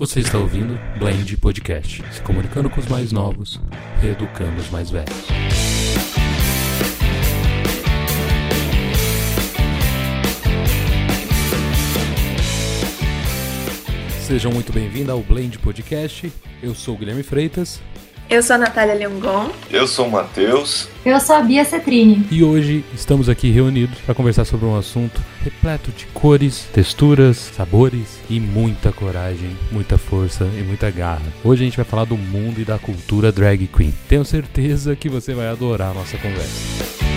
Você está ouvindo Blend Podcast, se comunicando com os mais novos, reeducando os mais velhos. Sejam muito bem-vindos ao Blend Podcast. Eu sou o Guilherme Freitas eu sou a Natália Leongon. Eu sou o Matheus. Eu sou a Bia Cetrini. E hoje estamos aqui reunidos para conversar sobre um assunto repleto de cores, texturas, sabores e muita coragem, muita força e muita garra. Hoje a gente vai falar do mundo e da cultura drag queen. Tenho certeza que você vai adorar a nossa conversa.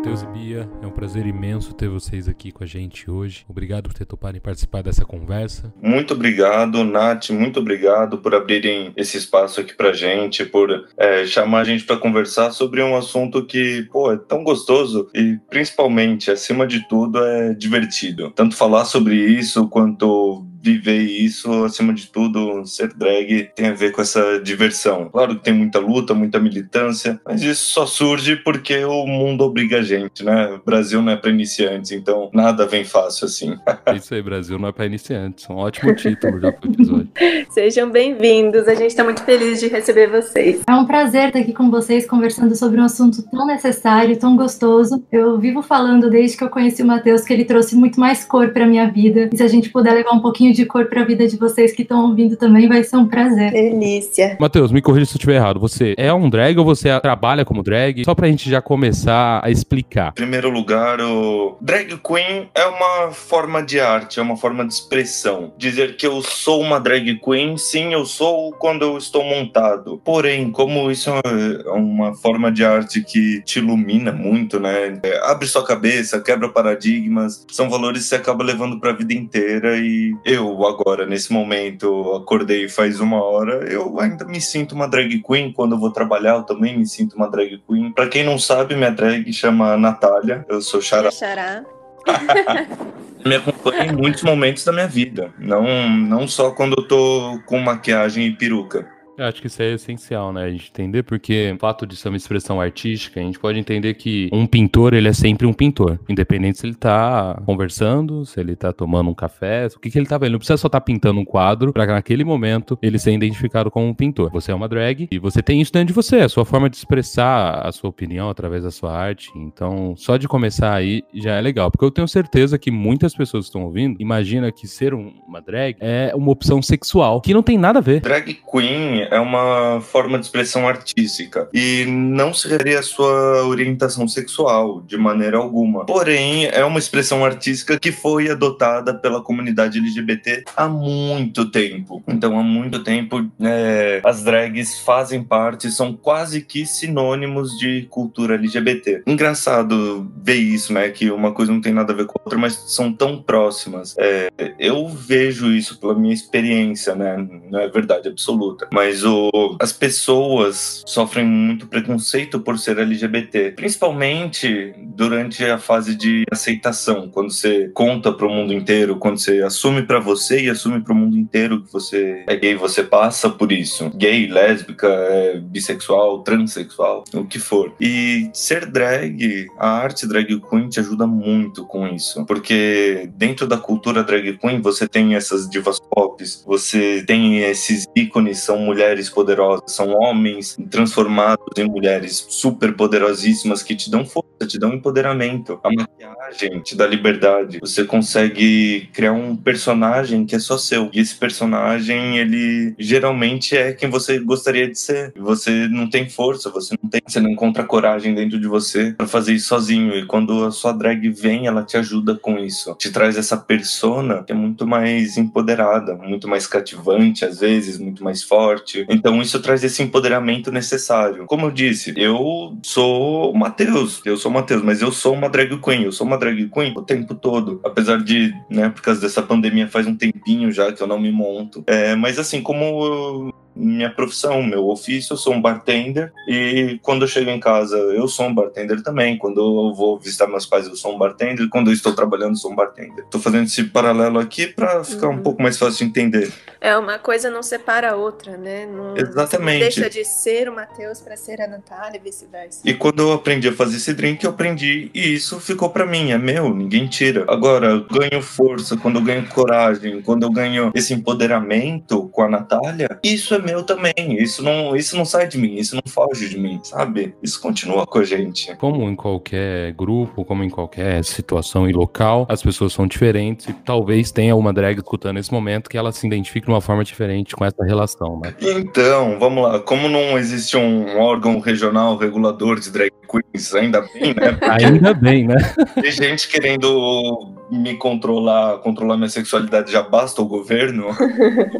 Matheus e Bia, é um prazer imenso ter vocês aqui com a gente hoje. Obrigado por ter topado em participar dessa conversa. Muito obrigado, Nath, muito obrigado por abrirem esse espaço aqui pra gente, por é, chamar a gente para conversar sobre um assunto que, pô, é tão gostoso e principalmente, acima de tudo, é divertido. Tanto falar sobre isso quanto viver isso, acima de tudo, ser drag tem a ver com essa diversão. Claro que tem muita luta, muita militância, mas isso só surge porque o mundo obriga a gente, né? O Brasil não é para iniciantes, então nada vem fácil assim. isso aí, Brasil não é para iniciantes. Um ótimo título já pro episódio. Sejam bem-vindos, a gente está muito feliz de receber vocês. É um prazer estar aqui com vocês conversando sobre um assunto tão necessário, tão gostoso. Eu vivo falando desde que eu conheci o Matheus que ele trouxe muito mais cor para minha vida. E se a gente puder levar um pouquinho pouquinho de cor para a vida de vocês que estão ouvindo também, vai ser um prazer. Delícia. Matheus, me corrija se eu estiver errado. Você é um drag ou você trabalha como drag? Só pra gente já começar a explicar. Em primeiro lugar, o drag queen é uma forma de arte, é uma forma de expressão. Dizer que eu sou uma drag queen, sim, eu sou quando eu estou montado. Porém, como isso é uma forma de arte que te ilumina muito, né? É, abre sua cabeça, quebra paradigmas, são valores que você acaba levando para a vida inteira e eu eu agora, nesse momento, acordei faz uma hora, eu ainda me sinto uma drag queen. Quando eu vou trabalhar, eu também me sinto uma drag queen. Pra quem não sabe, minha drag chama Natália. Eu sou Xará. Xará. me acompanha em muitos momentos da minha vida. Não, não só quando eu tô com maquiagem e peruca. Eu acho que isso é essencial, né? A gente entender, porque o fato de ser uma expressão artística, a gente pode entender que um pintor, ele é sempre um pintor. Independente se ele tá conversando, se ele tá tomando um café, o que, que ele tá vendo. Não precisa só estar tá pintando um quadro para naquele momento ele ser identificado como um pintor. Você é uma drag e você tem isso dentro de você, a sua forma de expressar a sua opinião através da sua arte. Então, só de começar aí já é legal. Porque eu tenho certeza que muitas pessoas que estão ouvindo imagina que ser uma drag é uma opção sexual, que não tem nada a ver. Drag queen é uma forma de expressão artística e não se refere à sua orientação sexual de maneira alguma. Porém, é uma expressão artística que foi adotada pela comunidade LGBT há muito tempo. Então, há muito tempo, é, as drags fazem parte, são quase que sinônimos de cultura LGBT. Engraçado ver isso, né? Que uma coisa não tem nada a ver com a outra, mas são tão próximas. É, eu vejo isso pela minha experiência, né? Não é verdade absoluta, mas mas o, as pessoas sofrem muito preconceito por ser LGBT, principalmente durante a fase de aceitação, quando você conta para o mundo inteiro, quando você assume para você e assume para o mundo inteiro que você é gay, você passa por isso. Gay, lésbica, é, bissexual, transexual, o que for. E ser drag, a arte drag queen te ajuda muito com isso, porque dentro da cultura drag queen você tem essas divas pop, você tem esses ícones, são mulheres mulheres poderosas, são homens transformados em mulheres super poderosíssimas que te dão força, te dão empoderamento. A maquiagem te dá liberdade. Você consegue criar um personagem que é só seu. E esse personagem, ele geralmente é quem você gostaria de ser. Você não tem força, você não tem, você não encontra coragem dentro de você para fazer isso sozinho. E quando a sua drag vem, ela te ajuda com isso. Te traz essa persona que é muito mais empoderada, muito mais cativante às vezes, muito mais forte então isso traz esse empoderamento necessário. Como eu disse, eu sou Matheus, eu sou Matheus, mas eu sou uma drag queen, eu sou uma drag queen o tempo todo. Apesar de, né, por causa dessa pandemia faz um tempinho já que eu não me monto. É, mas assim, como minha profissão, meu ofício, eu sou um bartender e quando eu chego em casa eu sou um bartender também. Quando eu vou visitar meus pais eu sou um bartender. Quando eu estou trabalhando eu sou um bartender. Estou fazendo esse paralelo aqui para ficar uhum. um pouco mais fácil de entender. É uma coisa não separa a outra, né? Não, Exatamente. Não deixa de ser o Matheus para ser a Natália e vice-versa. E quando eu aprendi a fazer esse drink eu aprendi e isso ficou para mim, é meu, ninguém tira. Agora eu ganho força, quando eu ganho coragem, quando eu ganho esse empoderamento com a Natália, isso é meu também. Isso não, isso não sai de mim, isso não foge de mim, sabe? Isso continua com a gente. Como em qualquer grupo, como em qualquer situação e local, as pessoas são diferentes e talvez tenha uma drag escutando nesse momento que ela se identifique de uma forma diferente com essa relação, né? Então, vamos lá. Como não existe um órgão regional regulador de drag queens, ainda bem, né? ainda bem, né? Tem gente querendo me controlar, controlar minha sexualidade, já basta o governo.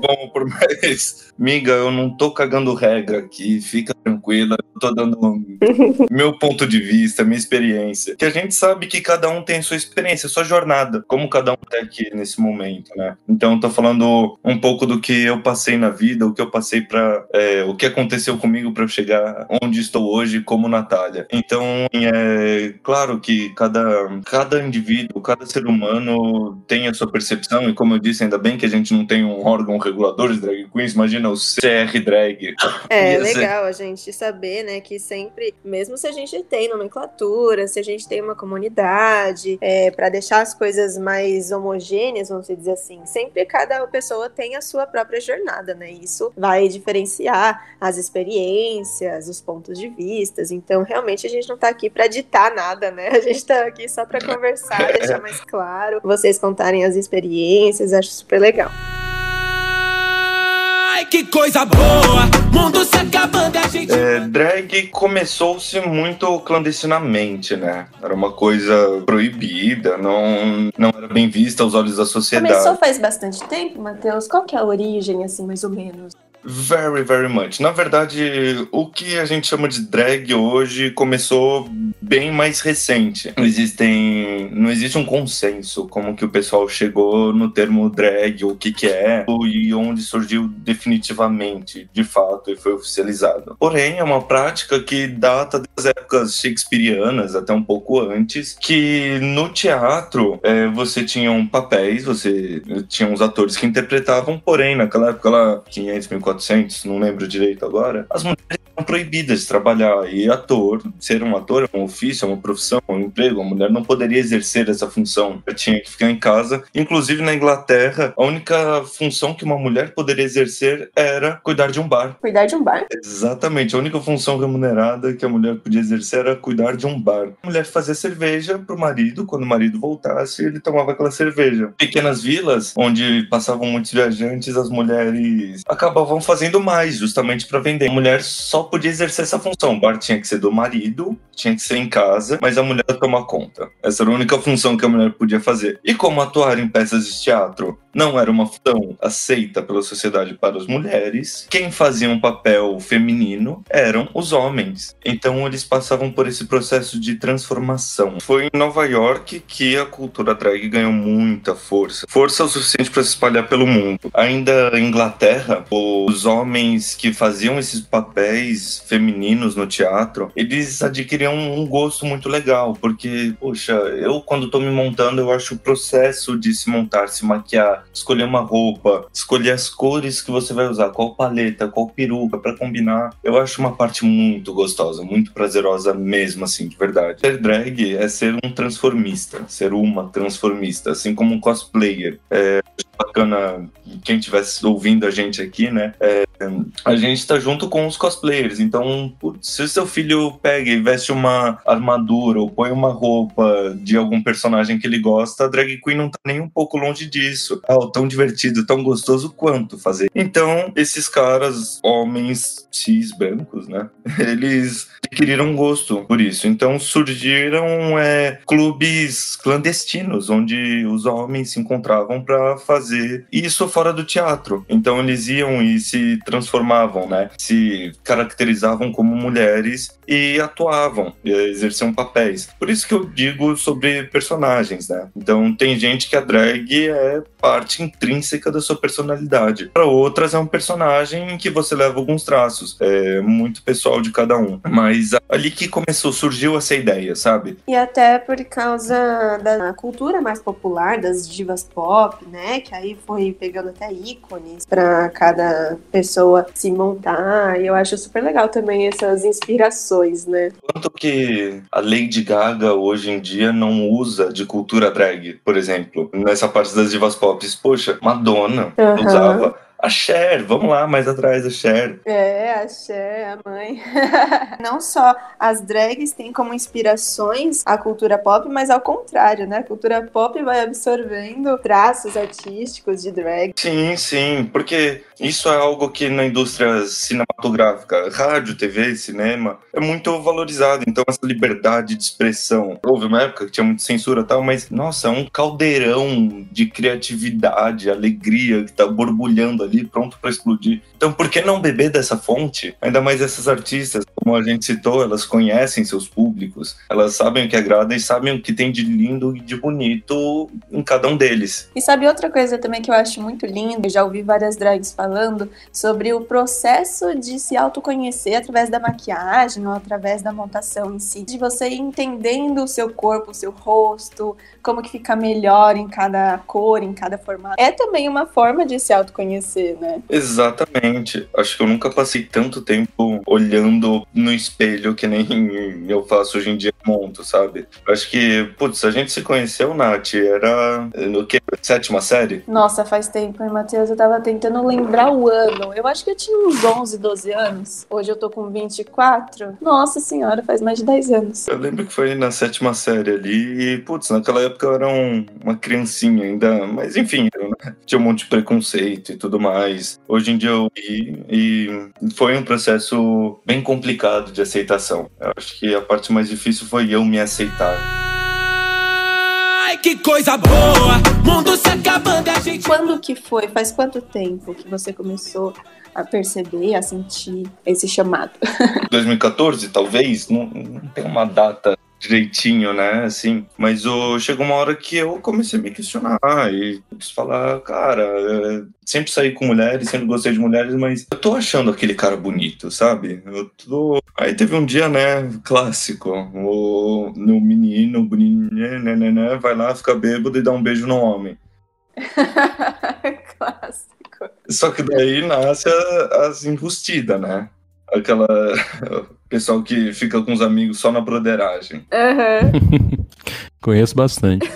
Vamos por mais. Miga, eu não tô cagando regra aqui, fica tranquila, eu tô dando meu ponto de vista, minha experiência. Que a gente sabe que cada um tem sua experiência, sua jornada, como cada um tá aqui nesse momento, né? Então eu tô falando um pouco do que eu passei na vida, o que eu passei para é, o que aconteceu comigo para eu chegar onde estou hoje como Natália. Então, é claro que cada, cada indivíduo, cada ser humano humano tem a sua percepção, e como eu disse, ainda bem que a gente não tem um órgão regulador de drag queens, imagina o CR Drag. É, legal a gente saber, né, que sempre, mesmo se a gente tem nomenclatura, se a gente tem uma comunidade, é, para deixar as coisas mais homogêneas, vamos dizer assim, sempre cada pessoa tem a sua própria jornada, né? Isso vai diferenciar as experiências, os pontos de vistas. Então, realmente, a gente não tá aqui para ditar nada, né? A gente tá aqui só para conversar, deixar mais claro claro, vocês contarem as experiências, acho super legal. Ai, que coisa boa! Mundo se acabando, a gente. É, drag começou-se muito clandestinamente, né? Era uma coisa proibida, não, não era bem vista aos olhos da sociedade. Começou faz bastante tempo, Matheus? Qual que é a origem, assim, mais ou menos? Very, very much. Na verdade, o que a gente chama de drag hoje começou bem mais recente. Não existem, não existe um consenso como que o pessoal chegou no termo drag, o que que é e onde surgiu definitivamente, de fato, e foi oficializado. Porém, é uma prática que data das épocas shakespearianas, até um pouco antes, que no teatro é, você tinha um papéis, você tinha uns atores que interpretavam, porém, naquela época lá, 500, 1400 400, não lembro direito agora, as mulheres eram proibidas de trabalhar. E ator, ser um ator é um ofício, é uma profissão, é um emprego. A mulher não poderia exercer essa função. Ela tinha que ficar em casa. Inclusive na Inglaterra, a única função que uma mulher poderia exercer era cuidar de um bar. Cuidar de um bar? Exatamente. A única função remunerada que a mulher podia exercer era cuidar de um bar. A mulher fazia cerveja pro marido. Quando o marido voltasse, ele tomava aquela cerveja. Pequenas vilas, onde passavam muitos viajantes, as mulheres acabavam fazendo mais, justamente para vender. A mulher só podia exercer essa função. O bar tinha que ser do marido, tinha que ser em casa, mas a mulher tomar conta. Essa era a única função que a mulher podia fazer. E como atuar em peças de teatro não era uma função aceita pela sociedade para as mulheres, quem fazia um papel feminino eram os homens. Então eles passavam por esse processo de transformação. Foi em Nova York que a cultura drag ganhou muita força. Força o suficiente para se espalhar pelo mundo. Ainda Inglaterra, os homens que faziam esses papéis femininos no teatro, eles adquiriam um gosto muito legal, porque, poxa, eu quando estou me montando, eu acho o processo de se montar, se maquiar, escolher uma roupa, escolher as cores que você vai usar, qual paleta, qual peruca para combinar. Eu acho uma parte muito gostosa, muito prazerosa mesmo, assim, de verdade. Ser drag é ser um transformista, ser uma transformista, assim como um cosplayer. É bacana quem estivesse ouvindo a gente aqui, né? É, a gente tá junto com os cosplayers. Então, se seu filho pega e veste uma armadura ou põe uma roupa de algum personagem que ele gosta, a drag queen não tá nem um pouco longe disso oh, tão divertido, tão gostoso quanto fazer. Então, esses caras, homens cis brancos, né? Eles adquiriram gosto por isso. Então surgiram é, clubes clandestinos onde os homens se encontravam para fazer isso fora do teatro. Então eles iam e transformavam, né? Se caracterizavam como mulheres e atuavam, exerciam papéis. Por isso que eu digo sobre personagens, né? Então tem gente que a drag é parte intrínseca da sua personalidade. Para outras, é um personagem em que você leva alguns traços. É muito pessoal de cada um. Mas ali que começou, surgiu essa ideia, sabe? E até por causa da cultura mais popular, das divas pop, né? Que aí foi pegando até ícones para cada pessoa se montar. E eu acho super legal também essas inspirações, né? Quanto que a Lady Gaga hoje em dia não usa de cultura drag, por exemplo, nessa parte das divas pop? Poxa, Madonna Aham. usava. A Cher, vamos lá, mais atrás da Cher. É, a Cher, a mãe. Não só as drags têm como inspirações a cultura pop, mas ao contrário, né? A cultura pop vai absorvendo traços artísticos de drag. Sim, sim, porque isso é algo que na indústria cinematográfica, rádio, TV, cinema, é muito valorizado. Então, essa liberdade de expressão. Houve uma época que tinha muita censura e tal, mas, nossa, é um caldeirão de criatividade, alegria que tá borbulhando ali, pronto para explodir. Então, por que não beber dessa fonte? Ainda mais essas artistas, como a gente citou, elas conhecem seus públicos, elas sabem o que agrada e sabem o que tem de lindo e de bonito em cada um deles. E sabe outra coisa também que eu acho muito lindo? Eu já ouvi várias drags falando sobre o processo de se autoconhecer através da maquiagem ou através da montação em si. De você entendendo o seu corpo, o seu rosto, como que fica melhor em cada cor, em cada formato. É também uma forma de se autoconhecer, né? Exatamente. Acho que eu nunca passei tanto tempo olhando no espelho que nem eu faço hoje em dia monto, sabe? Acho que, putz, a gente se conheceu, Nath, era no que? Sétima série? Nossa, faz tempo, hein, Matheus? Eu tava tentando lembrar o ano. Eu acho que eu tinha uns 11, 12 anos. Hoje eu tô com 24. Nossa senhora, faz mais de 10 anos. Eu lembro que foi na sétima série ali e, putz, naquela época eu era um- uma criancinha ainda, mas enfim, eu, né, tinha um monte de preconceito e tudo mais. Hoje em dia eu vi e foi um processo bem complicado de aceitação. Eu acho que a parte mais difícil foi eu me aceitar. Ai, que coisa boa! Mundo se acabando e a gente. Quando que foi? Faz quanto tempo que você começou a perceber, a sentir esse chamado? 2014, talvez, não, não tem uma data direitinho, né, assim, mas o, chegou uma hora que eu comecei a me questionar e falar, cara, é, sempre saí com mulheres, sempre gostei de mulheres, mas eu tô achando aquele cara bonito, sabe? Eu tô... Aí teve um dia, né, clássico, o, o menino, bonito, né, né, né, vai lá, fica bêbado e dá um beijo no homem. Clássico. Só que daí nasce as enrustidas, né? Aquela pessoal que fica com os amigos só na broderagem. Aham. Conheço bastante.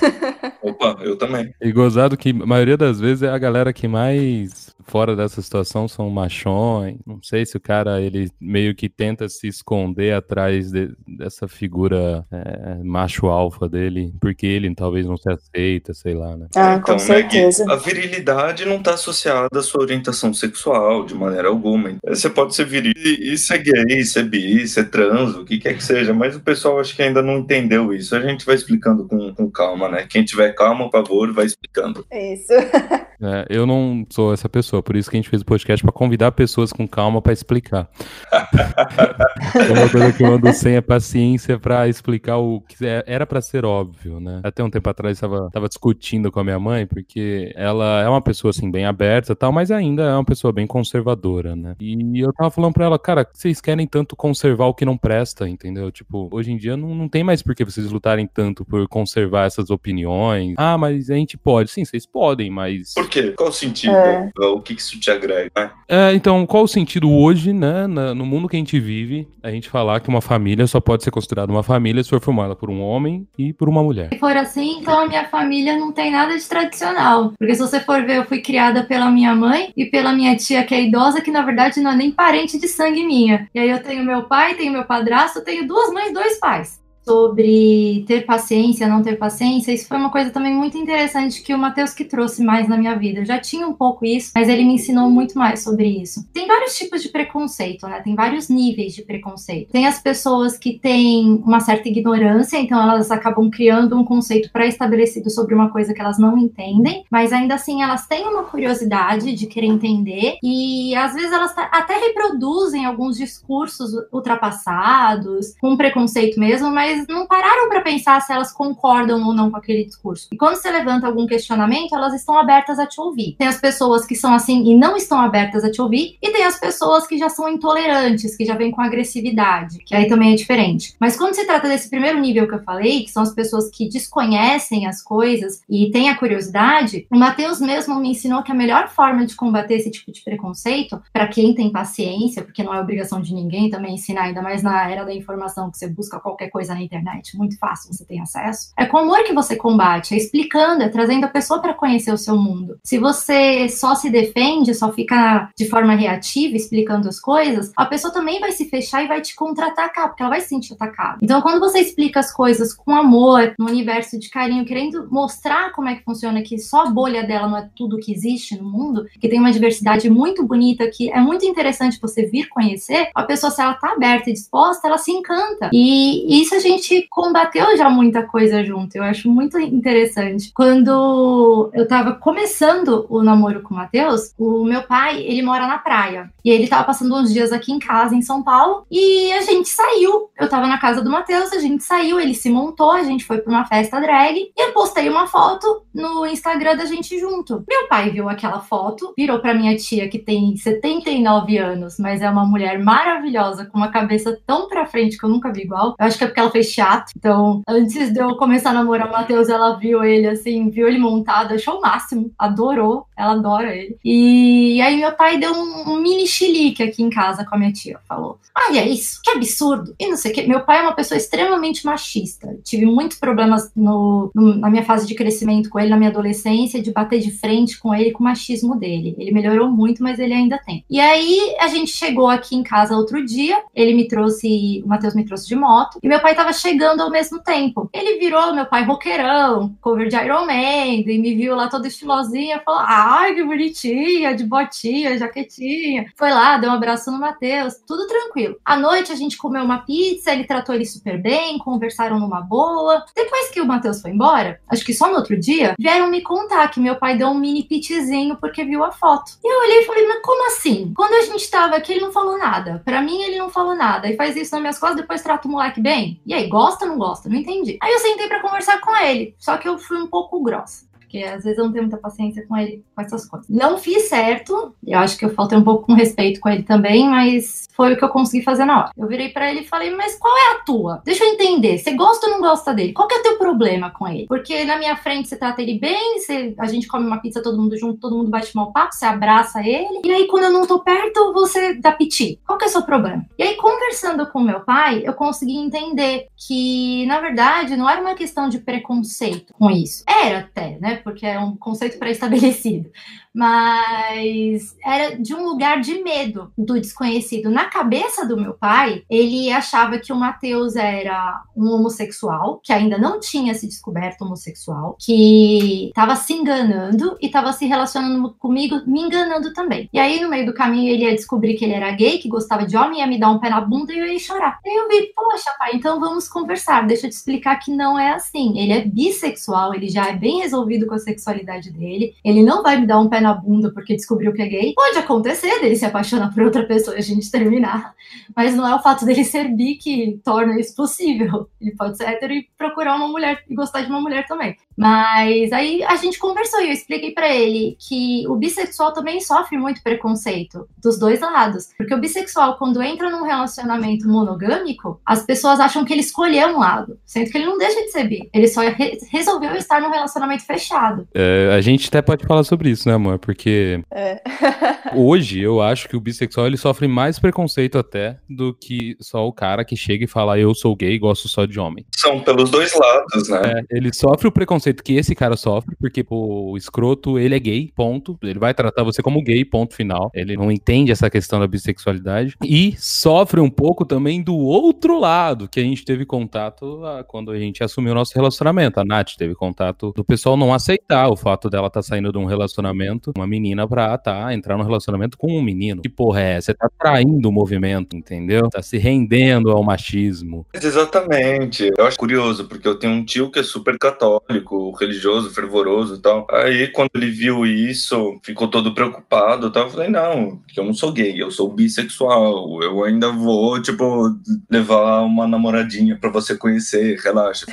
Opa, eu também. E gozado que a maioria das vezes é a galera que mais fora dessa situação são machões. Não sei se o cara ele meio que tenta se esconder atrás de- dessa figura é, macho alfa dele, porque ele talvez não se aceita, sei lá, né? Ah, Então, com certeza. Maggie, a virilidade não está associada à sua orientação sexual de maneira alguma. Você pode ser viril e ser gay, ser bi, ser trans, o que quer que seja, mas o pessoal acho que ainda não entendeu isso. A gente vai explicando com, com calma, né? Quem tiver calma, por favor, vai explicando. Isso. É, eu não sou essa pessoa, por isso que a gente fez o podcast pra convidar pessoas com calma pra explicar. É Uma coisa que eu ando sem é paciência pra explicar o que é- era pra ser óbvio, né? Até um tempo atrás tava, tava discutindo com a minha mãe, porque ela é uma pessoa assim bem aberta e tal, mas ainda é uma pessoa bem conservadora, né? E eu tava falando pra ela, cara, vocês querem tanto conservar o que não presta, entendeu? Tipo, hoje em dia não, não tem mais por que vocês lutarem tanto por conservar essas opiniões. Ah, mas a gente pode. Sim, vocês podem, mas. Quê? Qual o sentido? É. O que, que isso te agrega, né? É, então, qual o sentido hoje, né, na- no mundo que a gente vive, a gente falar que uma família só pode ser considerada uma família se for formada por um homem e por uma mulher? Se for assim, então a minha família não tem nada de tradicional. Porque se você for ver, eu fui criada pela minha mãe e pela minha tia, que é idosa, que na verdade não é nem parente de sangue minha. E aí eu tenho meu pai, tenho meu padrasto, tenho duas mães, dois pais. Sobre ter paciência, não ter paciência, isso foi uma coisa também muito interessante que o Matheus que trouxe mais na minha vida. Eu já tinha um pouco isso, mas ele me ensinou muito mais sobre isso. Tem vários tipos de preconceito, né? Tem vários níveis de preconceito. Tem as pessoas que têm uma certa ignorância, então elas acabam criando um conceito pré-estabelecido sobre uma coisa que elas não entendem, mas ainda assim elas têm uma curiosidade de querer entender e às vezes elas até reproduzem alguns discursos ultrapassados, com preconceito mesmo, mas mas não pararam para pensar se elas concordam ou não com aquele discurso. E quando você levanta algum questionamento, elas estão abertas a te ouvir. Tem as pessoas que são assim e não estão abertas a te ouvir, e tem as pessoas que já são intolerantes, que já vêm com agressividade, que aí também é diferente. Mas quando se trata desse primeiro nível que eu falei, que são as pessoas que desconhecem as coisas e têm a curiosidade, o Matheus mesmo me ensinou que a melhor forma de combater esse tipo de preconceito, para quem tem paciência, porque não é obrigação de ninguém também ensinar, ainda mais na era da informação que você busca qualquer coisa na internet, muito fácil, você tem acesso. É com amor que você combate, é explicando, é trazendo a pessoa para conhecer o seu mundo. Se você só se defende, só fica de forma reativa explicando as coisas, a pessoa também vai se fechar e vai te contra-atacar, porque ela vai se sentir atacada. Então, quando você explica as coisas com amor, no universo de carinho, querendo mostrar como é que funciona, que só a bolha dela não é tudo que existe no mundo, que tem uma diversidade muito bonita, que é muito interessante você vir conhecer, a pessoa, se ela tá aberta e disposta, ela se encanta. E isso a gente combateu já muita coisa junto. Eu acho muito interessante. Quando eu tava começando o namoro com o Matheus, o meu pai, ele mora na praia. E ele tava passando uns dias aqui em casa, em São Paulo, e a gente saiu. Eu tava na casa do Matheus, a gente saiu, ele se montou, a gente foi pra uma festa drag, e eu postei uma foto no Instagram da gente junto. Meu pai viu aquela foto, virou pra minha tia, que tem 79 anos, mas é uma mulher maravilhosa, com uma cabeça tão pra frente que eu nunca vi igual. Eu acho que é porque ela fez teatro. Então, antes de eu começar a namorar o Matheus, ela viu ele assim, viu ele montado, achou o máximo, adorou, ela adora ele. E aí meu pai deu um, um mini chilique aqui em casa com a minha tia. Falou: Ai, é isso, que absurdo. E não sei o que. Meu pai é uma pessoa extremamente machista. tive muitos problemas no, no, na minha fase de crescimento com ele, na minha adolescência, de bater de frente com ele, com o machismo dele. Ele melhorou muito, mas ele ainda tem. E aí a gente chegou aqui em casa outro dia, ele me trouxe, o Matheus me trouxe de moto, e meu pai tava chegando ao mesmo tempo. Ele virou meu pai roqueirão, cover de Iron Man, e me viu lá toda estilosinha, falou: ai, que bonitinha, de botinha, jaquetinha. Foi lá, deu um abraço no Matheus, tudo tranquilo. À noite a gente comeu uma pizza, ele tratou ele super bem, conversaram numa boa. Depois que o Matheus foi embora, acho que só no outro dia, vieram me contar que meu pai deu um mini pitzinho porque viu a foto. E eu olhei e falei, mas como assim? Quando a gente tava aqui, ele não falou nada. Para mim, ele não falou nada. E faz isso nas minhas costas, depois trata o moleque bem. E aí, gosta ou não gosta? Não entendi. Aí eu sentei para conversar com ele. Só que eu fui um pouco grossa porque às vezes eu não tenho muita paciência com ele com essas coisas. Não fiz certo, eu acho que eu faltei um pouco com respeito com ele também, mas foi o que eu consegui fazer na hora. Eu virei para ele e falei, mas qual é a tua? Deixa eu entender, você gosta ou não gosta dele? Qual que é o teu problema com ele? Porque na minha frente você trata ele bem, você, a gente come uma pizza todo mundo junto, todo mundo bate mal papo, você abraça ele, e aí quando eu não tô perto, você dá piti. Qual que é o seu problema? E aí, conversando com meu pai, eu consegui entender que, na verdade, não era uma questão de preconceito com isso. Era até, né? Porque é um conceito pré-estabelecido mas era de um lugar de medo do desconhecido. Na cabeça do meu pai, ele achava que o Mateus era um homossexual, que ainda não tinha se descoberto homossexual, que estava se enganando e estava se relacionando comigo, me enganando também. E aí, no meio do caminho, ele ia descobrir que ele era gay, que gostava de homem, ia me dar um pé na bunda e eu ia chorar. Aí eu vi, poxa, pai, então vamos conversar, deixa eu te explicar que não é assim. Ele é bissexual, ele já é bem resolvido com a sexualidade dele, ele não vai me dar um pé na bunda porque descobriu que é gay. Pode acontecer dele se apaixonar por outra pessoa e a gente terminar. Mas não é o fato dele ser bi que torna isso possível. Ele pode ser hétero e procurar uma mulher e gostar de uma mulher também. Mas aí a gente conversou e eu expliquei para ele que o bissexual também sofre muito preconceito dos dois lados. Porque o bissexual, quando entra num relacionamento monogâmico, as pessoas acham que ele escolheu um lado, sendo que ele não deixa de ser bi. Ele só re resolveu estar num relacionamento fechado. É, a gente até pode falar sobre isso, né, amor? Porque é. hoje eu acho que o bissexual ele sofre mais preconceito até do que só o cara que chega e fala eu sou gay e gosto só de homem. São pelos dois lados, né? É, ele sofre o preconceito que esse cara sofre, porque pô, o escroto, ele é gay, ponto. Ele vai tratar você como gay, ponto final. Ele não entende essa questão da bissexualidade. E sofre um pouco também do outro lado, que a gente teve contato a, quando a gente assumiu o nosso relacionamento. A Nath teve contato do pessoal não aceitar o fato dela estar tá saindo de um relacionamento uma menina pra tá, entrar no relacionamento com um menino. Que porra é? Você tá traindo o movimento, entendeu? Tá se rendendo ao machismo. Exatamente. Eu acho curioso, porque eu tenho um tio que é super católico, religioso, fervoroso e tal. Aí, quando ele viu isso, ficou todo preocupado e tal. Eu falei, não, que eu não sou gay, eu sou bissexual. Eu ainda vou, tipo, levar uma namoradinha pra você conhecer, relaxa.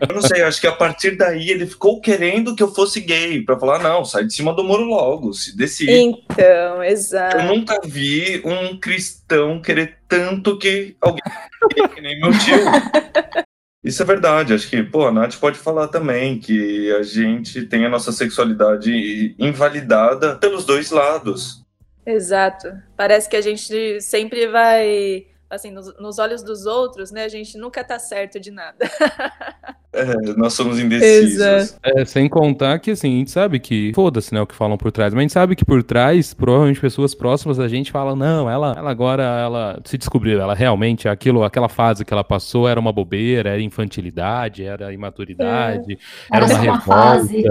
Eu não sei, acho que a partir daí ele ficou querendo que eu fosse gay, pra falar, não, sai de cima do muro logo, se decide. Então, exato. Eu nunca vi um cristão querer tanto que alguém que nem meu tio. Isso é verdade, acho que, pô, a Nath pode falar também que a gente tem a nossa sexualidade invalidada pelos dois lados. Exato. Parece que a gente sempre vai assim, nos, nos, olhos dos outros, né, a gente nunca tá certo de nada. é, nós somos indecisos. É, sem contar que, assim, a gente sabe que, foda-se, né, o que falam por trás, mas a gente sabe que por trás, provavelmente pessoas próximas a gente falam, não, ela, ela agora, ela se descobriu, ela realmente, aquilo, aquela fase que ela passou era uma bobeira, era infantilidade, era imaturidade, é. era, era uma revolta. Fase.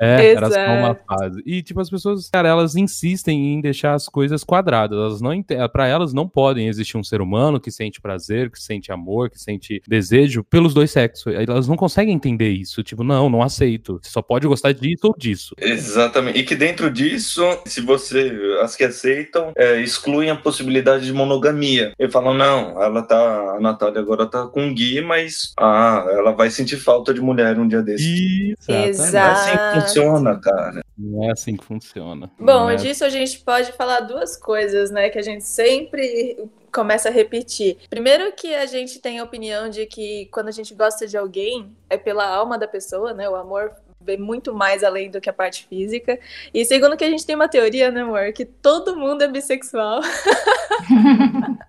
É, Exato. era só uma fase. E, tipo, as pessoas, cara, elas insistem em deixar as coisas quadradas. Elas não para elas não podem existir um ser humano que sente prazer, que sente amor, que sente desejo pelos dois sexos. Elas não conseguem entender isso. Tipo, não, não aceito. Você só pode gostar disso ou disso. Exatamente. E que dentro disso, se você, as que aceitam, é, excluem a possibilidade de monogamia. E falam, não, ela tá, a Natália agora tá com Gui, mas, ah, ela vai sentir falta de mulher um dia desse. Exato. Funciona, cara. Não é assim que funciona. Bom, é... disso a gente pode falar duas coisas, né? Que a gente sempre começa a repetir. Primeiro que a gente tem a opinião de que quando a gente gosta de alguém, é pela alma da pessoa, né? O amor vê muito mais além do que a parte física. E segundo que a gente tem uma teoria, né, amor, que todo mundo é bissexual.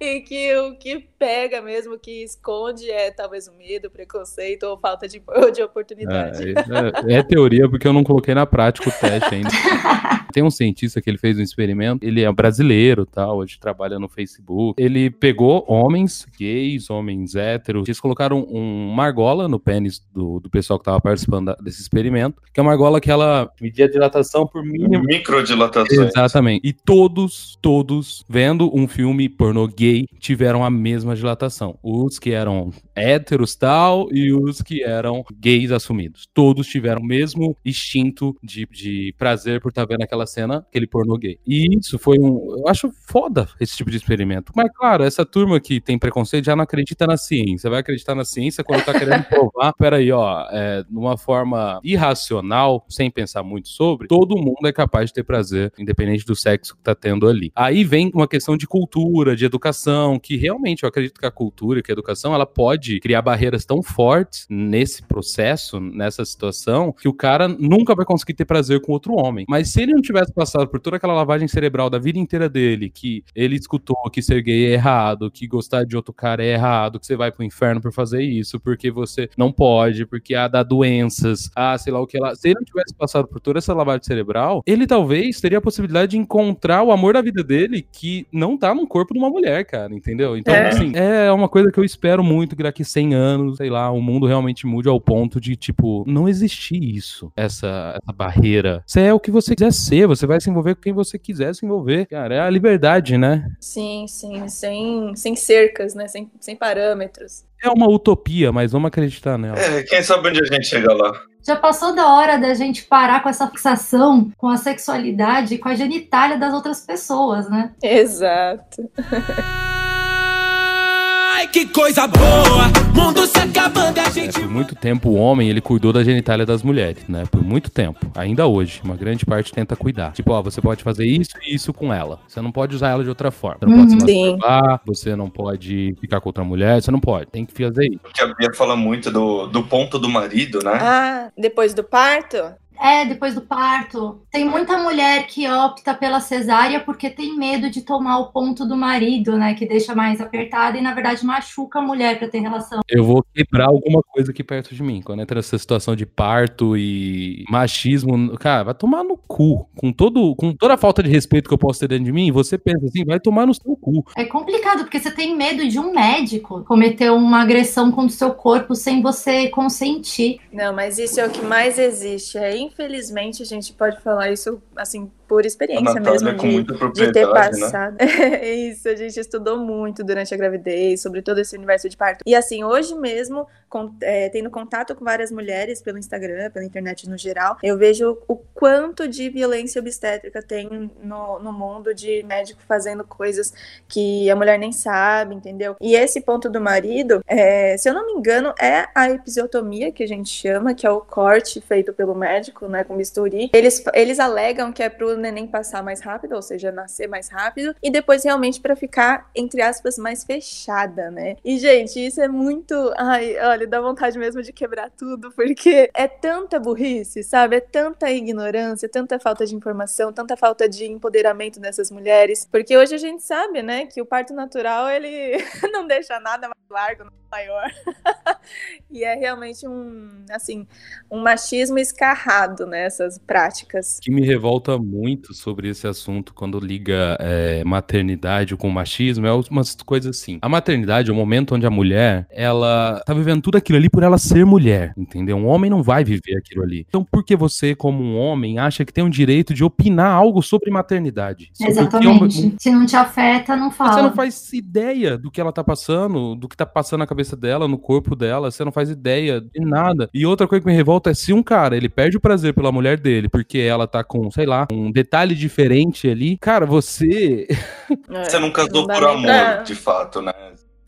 e que o que pega mesmo, o que esconde é talvez o medo, o preconceito ou falta de, de oportunidade. É, é, é, teoria porque eu não coloquei na prática o teste ainda. Tem um cientista que ele fez um experimento, ele é brasileiro, tá, hoje trabalha no Facebook. Ele pegou homens gays, homens héteros, eles colocaram um, uma argola no pênis do, do pessoal que estava participando desse experimento, que é uma argola que ela media a dilatação por mínimo. Microdilatação. Exatamente. E todos, todos, vendo um filme pornô gay, tiveram a mesma dilatação. Os que eram héteros tal e os que eram gays assumidos. Todos tiveram o mesmo instinto de, de prazer por estar vendo aquela cena, aquele pornô gay. E isso foi um. Eu acho foda esse tipo de experimento. Mas, claro, essa turma que tem preconceito já não acredita na ciência. Vai acreditar na ciência quando tá querendo provar. Peraí, ó, é, numa forma irracional, sem pensar muito sobre, todo mundo é capaz de ter prazer, independente do sexo que tá tendo ali. Aí vem uma questão de cultura, de educação, que realmente eu acredito que a cultura, que a educação, ela pode criar barreiras tão fortes nesse processo, nessa situação, que o cara nunca vai conseguir ter prazer com outro homem. Mas se ele não tivesse passado por toda aquela lavagem cerebral da vida inteira dele, que ele escutou que ser gay é errado, que gostar de outro cara é errado, que você vai pro inferno por fazer isso, porque você não pode, porque há dá doenças, ah, sei lá o que lá. Se ele não tivesse passado por toda essa lavagem cerebral, ele talvez teria a possibilidade de encontrar o amor da vida dele que não tá no corpo de uma mulher, cara, entendeu? Então, é. assim, é uma coisa que eu espero muito que daqui 100 anos, sei lá, o mundo realmente mude ao ponto de, tipo, não existir isso, essa, essa barreira. Você é o que você quiser ser, você vai se envolver com quem você quiser se envolver. Cara, é a liberdade, né? Sim, sim, sem, sem cercas, né? Sem, sem parâmetros. É uma utopia, mas vamos acreditar nela. É, quem sabe onde a gente chega lá. Já passou da hora da gente parar com essa fixação com a sexualidade, com a genitália das outras pessoas, né? Exato. Ai, que coisa boa! Mundo se acabando, a gente. É, por muito tempo, o homem ele cuidou da genitália das mulheres, né? Por muito tempo. Ainda hoje, uma grande parte tenta cuidar. Tipo, ó, você pode fazer isso e isso com ela. Você não pode usar ela de outra forma. Você não uhum. pode se uhum. masturbar, você não pode ficar com outra mulher, você não pode. Tem que fazer isso. Porque a Bia fala muito do, do ponto do marido, né? Ah, depois do parto? É, depois do parto. Tem muita mulher que opta pela cesárea porque tem medo de tomar o ponto do marido, né? Que deixa mais apertada e, na verdade, machuca a mulher para ter relação. Eu vou quebrar alguma coisa aqui perto de mim. Quando entra essa situação de parto e machismo, cara, vai tomar no cu. Com, todo, com toda a falta de respeito que eu posso ter dentro de mim, você pensa assim, vai tomar no seu cu. É complicado, porque você tem medo de um médico cometer uma agressão contra o seu corpo sem você consentir. Não, mas isso é o que mais existe. É infelizmente, a gente pode falar isso, assim, por experiência mesmo, de, de ter né? passado. É isso, a gente estudou muito durante a gravidez, sobre todo esse universo de parto. E assim, hoje mesmo, com- é, tendo contato com várias mulheres pelo Instagram, pela internet no geral, eu vejo o quanto de violência obstétrica tem no, no mundo de médico fazendo coisas que a mulher nem sabe, entendeu? E esse ponto do marido, é, se eu não me engano, é a episiotomia que a gente chama, que é o corte feito pelo médico, né, com bisturi. Eles, eles alegam que é pro neném passar mais rápido, ou seja, nascer mais rápido, e depois realmente pra ficar, entre aspas, mais fechada, né? E, gente, isso é muito. Ai, olha, dá vontade mesmo de quebrar tudo, porque é tanta burrice, sabe? É tanta ignorância, tanta falta de informação, tanta falta de empoderamento dessas mulheres. Porque hoje a gente sabe, né, que o parto natural, ele não deixa nada mais largo, maior. e é realmente um, assim, um machismo escarrado nessas práticas. O que me revolta muito sobre esse assunto quando liga é, maternidade com machismo é umas coisas assim. A maternidade é o momento onde a mulher, ela tá vivendo tudo aquilo ali por ela ser mulher, entendeu? Um homem não vai viver aquilo ali. Então por que você, como um homem, acha que tem o direito de opinar algo sobre maternidade? Sobre é Exatamente. Se não te afeta, não fala. Você não faz ideia do que ela tá passando, do que tá passando na cabeça dela, no corpo dela, você não faz ideia de nada. E outra coisa que me revolta é se um cara, ele perde o prazer pela mulher dele, porque ela tá com, sei lá, um detalhe diferente ali. Cara, você. Você não casou por amor, pra- de fato, né?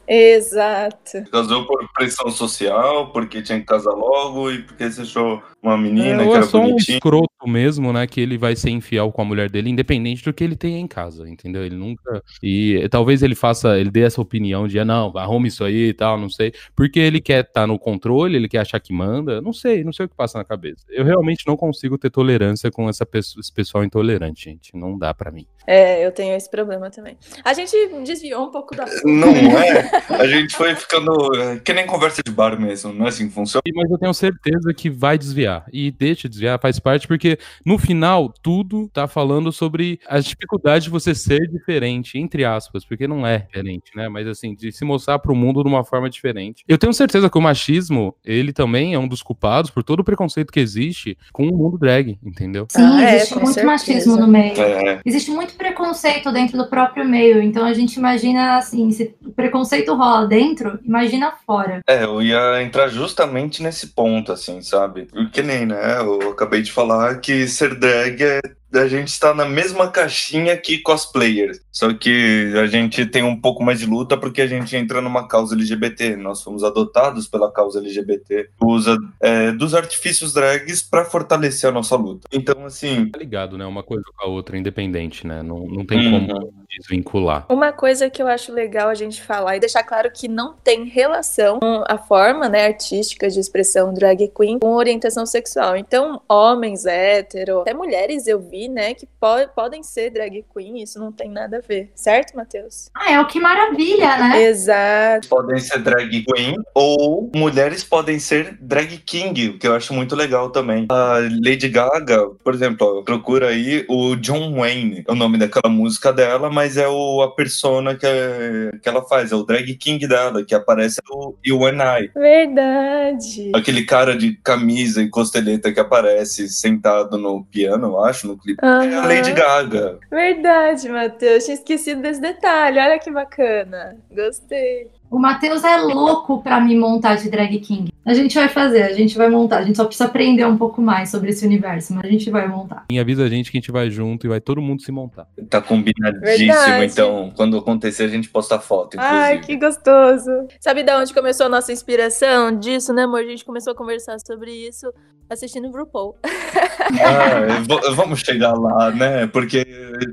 Exato. Casou por pressão social, porque tinha que casar logo e porque você achou uma menina ou que é era só um bonitinha. escroto mesmo, né? Que ele vai ser infiel com a mulher dele, independente do que ele tenha em casa, entendeu? Ele nunca. E talvez ele faça, ele dê essa opinião de, ah, não, arrume isso aí e tal, não sei. Porque ele quer estar no controle, ele quer achar que manda. Não sei, não sei o que passa na cabeça. Eu realmente não consigo ter tolerância com essa pessoa, esse pessoal intolerante, gente. Não dá pra mim. É, eu tenho esse problema também. A gente desviou um pouco da. Não é? A gente foi ficando. é, Que nem conversa de bar mesmo, não é assim que funciona? Mas eu tenho certeza que vai desviar. E deixa desviar, faz parte, porque no final, tudo tá falando sobre as dificuldades de você ser diferente, entre aspas, porque não é diferente, né? Mas assim, de se mostrar pro mundo de uma forma diferente. Eu tenho certeza que o machismo, ele também é um dos culpados por todo o preconceito que existe com o mundo drag, entendeu? Sim, Ah, é, existe com muito certeza. machismo no meio. É, Existe muito preconceito dentro do próprio meio, então a gente imagina assim, se o preconceito rola dentro, imagina fora. é, eu ia entrar justamente nesse ponto, assim, sabe? Que nem, né? Eu acabei de falar que ser drag é. A gente está na mesma caixinha que cosplayers. Só que a gente tem um pouco mais de luta porque a gente entra numa causa LGBT. Nós fomos adotados pela causa LGBT. Usa é, dos artifícios drags para fortalecer a nossa luta. Então, assim, Tá ligado, né? Uma coisa com a outra, independente, né? Não, não tem Uhum. como desvincular. Uma coisa que eu acho legal a gente falar e deixar claro que não tem relação com a forma né, artística de expressão drag queen com orientação sexual. Então, homens hétero, até mulheres eu vi, né, que po- podem ser drag queen, isso não tem nada a ver, certo, Matheus? Ah, é o que maravilha, né? Exato. podem ser drag queen ou mulheres podem ser drag king, o que eu acho muito legal também. A Lady Gaga, por exemplo, ó, procura aí o John Wayne, é o nome daquela música dela, mas é o, a persona que, é- que ela faz, é o drag king dela, que aparece no You and I. Verdade. Aquele cara de camisa e costeleta que aparece sentado no piano, eu acho, no clipe. É a. Lady Gaga. Verdade, Matheus. Tinha esquecido desse detalhe. Olha que bacana. Gostei. O Matheus é louco pra me montar de drag king. A gente vai fazer, a gente vai montar. A gente só precisa aprender um pouco mais sobre esse universo, mas a gente vai montar. E avisa a gente que a gente vai junto e vai todo mundo se montar. Tá combinadíssimo, Verdade. então quando acontecer a gente posta foto, inclusive. Ai, que gostoso. Sabe de onde começou a nossa inspiração disso, né, amor? A gente começou a conversar sobre isso assistindo o RuPaul. Ah, vamos chegar lá, né? Porque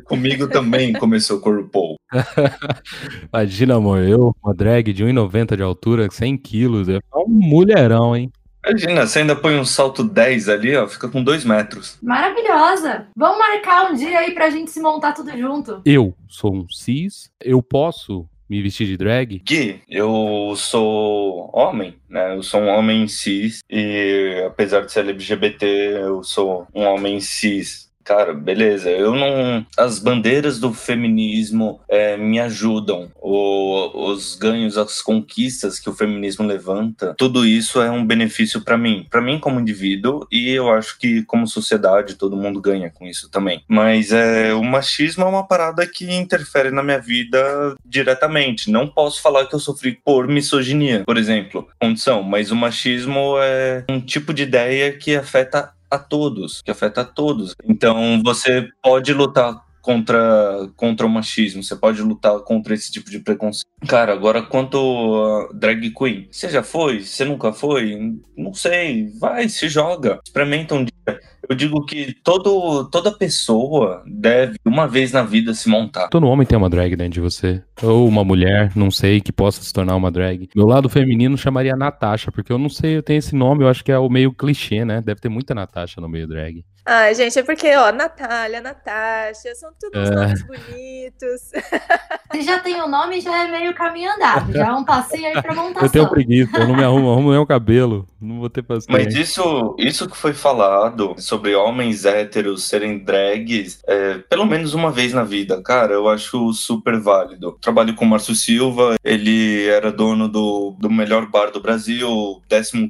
comigo também começou com o RuPaul. Imagina, amor, eu, uma drag de 1,90 de altura, 100 quilos, é um mulherão, hein? Imagina, você ainda põe um salto 10 ali, ó, fica com 2 metros. Maravilhosa! Vamos marcar um dia aí pra gente se montar tudo junto. Eu sou um cis, eu posso me vestir de drag? Gui, eu sou homem, né? Eu sou um homem cis e apesar de ser LGBT, eu sou um homem cis cara, beleza, eu não. As bandeiras do feminismo é, me ajudam, o, os ganhos, as conquistas que o feminismo levanta, tudo isso é um benefício para mim, para mim como indivíduo, e eu acho que como sociedade todo mundo ganha com isso também. Mas é, o machismo é uma parada que interfere na minha vida diretamente. Não posso falar que eu sofri por misoginia, por exemplo, condição, mas o machismo é um tipo de ideia que afeta a todos, que afeta a todos. Então você pode lutar contra, contra o machismo, você pode lutar contra esse tipo de preconceito. Cara, agora quanto a drag queen, você já foi? Você nunca foi? Não sei, vai, se joga, experimenta um dia. Eu digo que todo, toda pessoa deve, uma vez na vida, se montar. Todo homem tem uma drag dentro de você. Ou uma mulher, não sei, que possa se tornar uma drag. Meu lado feminino chamaria Natasha, porque eu não sei, eu tenho esse nome, eu acho que é o meio clichê, né? Deve ter muita Natasha no meio drag. Ai, gente, é porque, ó, Natália, Natasha, são todos é. nomes bonitos. Se já tem o um nome, já é meio caminho andado, já é um passeio aí pra montação. Eu tenho preguiça, eu não me arrumo, arrumo nem o cabelo, não vou ter paciência. Mas isso, isso que foi falado sobre homens héteros serem drags, é, pelo menos uma vez na vida, cara, eu acho super válido. Trabalho com o Márcio Silva, ele era dono do, do melhor bar do Brasil,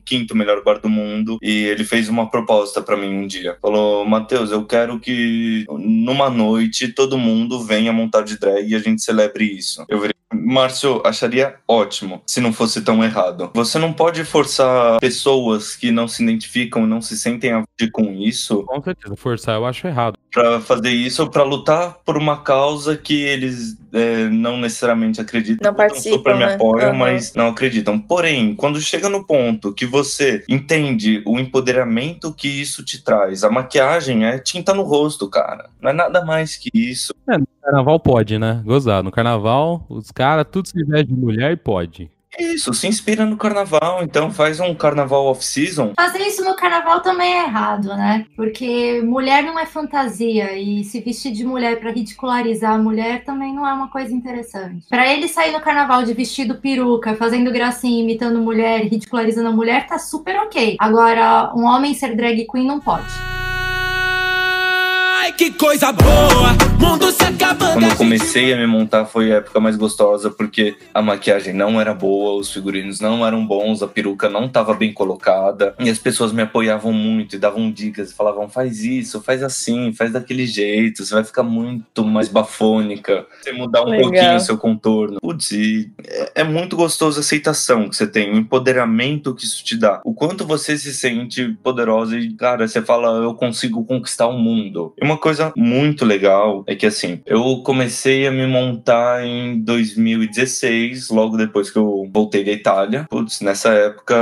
15 melhor bar do mundo, e ele fez uma proposta para mim um dia. Falou, Matheus, eu quero que numa noite todo mundo venha montar de drag e a gente celebre isso. Eu virei Márcio, acharia ótimo se não fosse tão errado. Você não pode forçar pessoas que não se identificam, não se sentem a com isso. Com certeza, forçar eu acho errado. Pra fazer isso, para lutar por uma causa que eles é, não necessariamente acreditam. Não participam, super me né? apoiam, uhum. mas não acreditam. Porém, quando chega no ponto que você entende o empoderamento que isso te traz, a maquiagem é tinta no rosto, cara. Não é nada mais que isso. É, no carnaval pode, né? Gozar. No carnaval, os caras tudo se veste de mulher e pode. Isso, se inspira no carnaval, então faz um carnaval off-season. Fazer isso no carnaval também é errado, né? Porque mulher não é fantasia e se vestir de mulher para ridicularizar a mulher também não é uma coisa interessante. Para ele sair no carnaval de vestido peruca, fazendo gracinha, imitando mulher, ridicularizando a mulher, tá super ok. Agora, um homem ser drag queen não pode que coisa boa, mundo se acabando. Quando eu comecei a me montar foi a época mais gostosa, porque a maquiagem não era boa, os figurinos não eram bons, a peruca não estava bem colocada, e as pessoas me apoiavam muito e davam dicas, falavam, faz isso, faz assim, faz daquele jeito, você vai ficar muito mais bafônica, você mudar um Legal. pouquinho o seu contorno. Putz, é, é muito gostoso a aceitação que você tem, o empoderamento que isso te dá, o quanto você se sente poderosa e, cara, você fala, eu consigo conquistar o mundo. E uma coisa muito legal é que assim, eu comecei a me montar em 2016, logo depois que eu voltei da Itália. Putz, nessa época,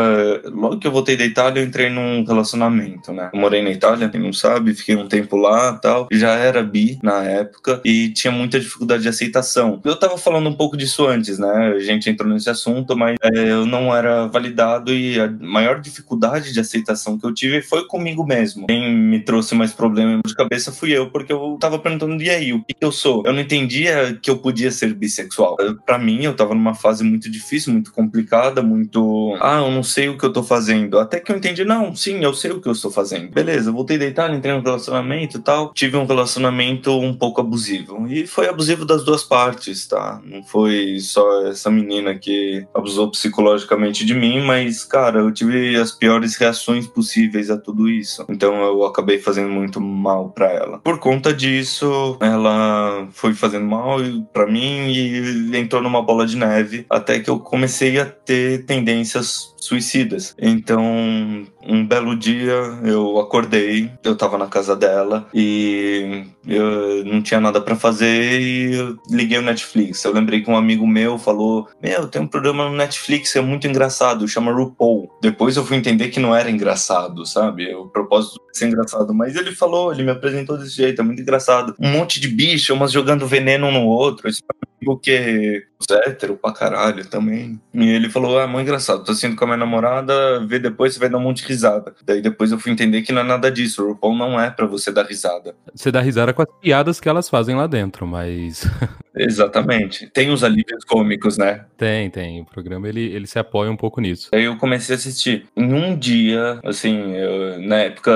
logo que eu voltei da Itália, eu entrei num relacionamento, né? Eu morei na Itália, quem não sabe, fiquei um tempo lá tal. Já era bi na época e tinha muita dificuldade de aceitação. Eu tava falando um pouco disso antes, né? A gente entrou nesse assunto, mas é, eu não era validado e a maior dificuldade de aceitação que eu tive foi comigo mesmo. Quem me trouxe mais problema de cabeça fui porque eu tava perguntando, e aí, o que, eu sou? Eu não entendia que eu podia ser bissexual. Para mim, eu tava numa fase muito difícil, muito complicada, muito. Ah, eu não sei o que eu tô fazendo. Até que eu entendi, não, sim, eu sei o que eu estou fazendo. Beleza, voltei Itália, entrei no relacionamento e tal. Tive um relacionamento um pouco abusivo. E foi abusivo das duas partes, tá? Não foi só essa menina que abusou psicologicamente de mim, mas, cara, eu tive as piores reações possíveis a tudo isso. Então eu acabei fazendo muito mal para ela por conta disso, ela foi fazendo mal para mim e entrou numa bola de neve até que eu comecei a ter tendências suicidas. Então, um belo dia eu acordei, eu tava na casa dela e eu não tinha nada para fazer e eu liguei o Netflix. Eu lembrei que um amigo meu falou: Meu, tem um programa no Netflix, é muito engraçado, chama RuPaul. Depois eu fui entender que não era engraçado, sabe? O propósito de ser engraçado. Mas ele falou, ele me apresentou desse jeito, é muito engraçado. Um monte de bicho, umas jogando veneno um no outro. Isso porque hétero pra caralho também. E ele falou: Ah, mãe, engraçado, tô saindo com a minha namorada, vê depois, você vai dar um monte de risada. Daí depois eu fui entender que não é nada disso. O RuPaul não é pra você dar risada. Você dá risada com as piadas que elas fazem lá dentro, mas. Exatamente. Tem os alívios cômicos, né? tem, tem. O programa ele, ele se apoia um pouco nisso. Aí eu comecei a assistir. Em um dia, assim, eu, na época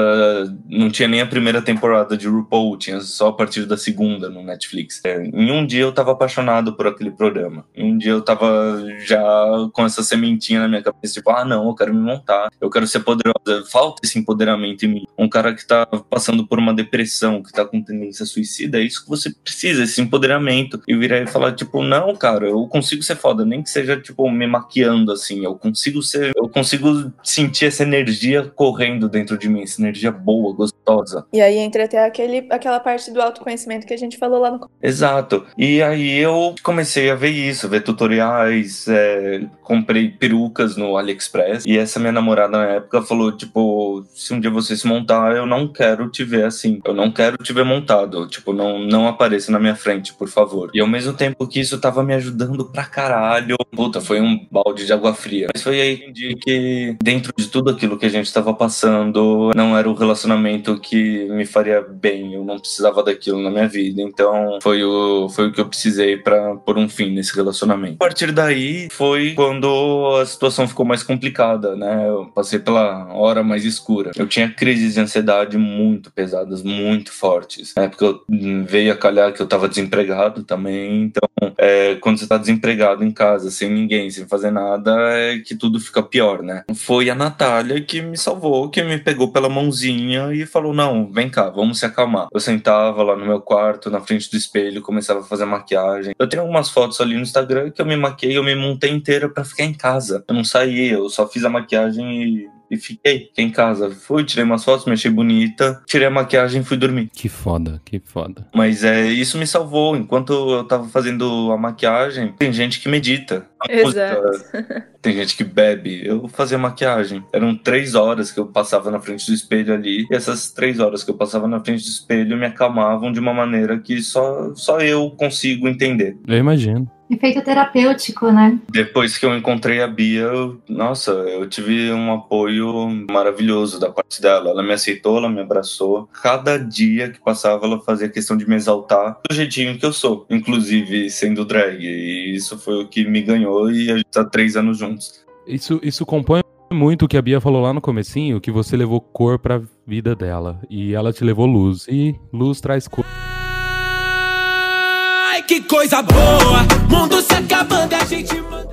não tinha nem a primeira temporada de RuPaul, tinha só a partir da segunda no Netflix. É, em um dia eu tava apaixonado por aquele programa. Em um dia eu tava já com essa sementinha na minha cabeça, tipo, ah, não, eu quero me montar, eu quero ser poderosa. Falta esse empoderamento em mim. Um cara que tá passando por uma depressão, que tá com tendência suicida, é isso que você precisa, esse empoderamento. E virar e falar, tipo, não, cara, eu consigo ser foda, nem que seja, tipo, me maquiando, assim, eu consigo ser, eu consigo sentir essa energia correndo dentro de mim, essa energia boa, gostosa. E aí entra até aquele, aquela parte do autoconhecimento que a gente falou lá no Exato. E aí eu comecei a ver isso, ver tutoriais, é, comprei perucas no AliExpress. E essa minha namorada na época falou: tipo, se um dia você se montar, eu não quero te ver assim. Eu não quero te ver montado. Tipo, não, não apareça na minha frente, por favor. E ao mesmo tempo que isso tava me ajudando pra caralho, puta, foi um balde de água fria. Mas foi aí que que dentro de tudo aquilo que a gente tava passando, não era o relacionamento que me faria bem. Eu não precisava daquilo na minha vida. Então foi o, foi o que eu precisei para pôr um fim nesse relacionamento. A partir daí foi quando a situação ficou mais complicada, né? Eu passei pela hora mais escura. Eu tinha crises de ansiedade muito pesadas, muito fortes. Na época eu veio a calhar que eu tava desempregado também. Então, é, quando você tá desempregado em casa, sem ninguém, sem fazer nada, é que tudo fica pior, né? Foi a Natália que me salvou, que me pegou pela mãozinha e falou: Não, vem cá, vamos se acalmar. Eu sentava lá no meu quarto, na frente do espelho, começava a fazer maquiagem. Eu tenho algumas fotos ali no Instagram que eu me maquiei, eu me montei inteira para ficar em casa. Eu não saí, eu só fiz a maquiagem e e fiquei, fiquei em casa. Fui, tirei umas fotos, me achei bonita, tirei a maquiagem e fui dormir. Que foda, que foda. Mas é, isso me salvou. Enquanto eu tava fazendo a maquiagem, tem gente que medita. Exato. música, tem gente que bebe. Eu fazia maquiagem. Eram três horas que eu passava na frente do espelho ali. E essas três horas que eu passava na frente do espelho me acalmavam de uma maneira que só, só eu consigo entender. Eu imagino. Efeito terapêutico, né? Depois que eu encontrei a Bia, eu- nossa, eu tive um apoio maravilhoso da parte dela. Ela me aceitou, ela me abraçou. Cada dia que passava, ela fazia questão de me exaltar do jeitinho que eu sou, inclusive sendo drag. E isso foi o que me ganhou e a gente tá três anos juntos. Isso, isso compõe muito o que a Bia falou lá no comecinho, que você levou cor pra vida dela. E ela te levou luz. E luz traz cor. Ai, que coisa boa! Mundo se acabando, a gente manda.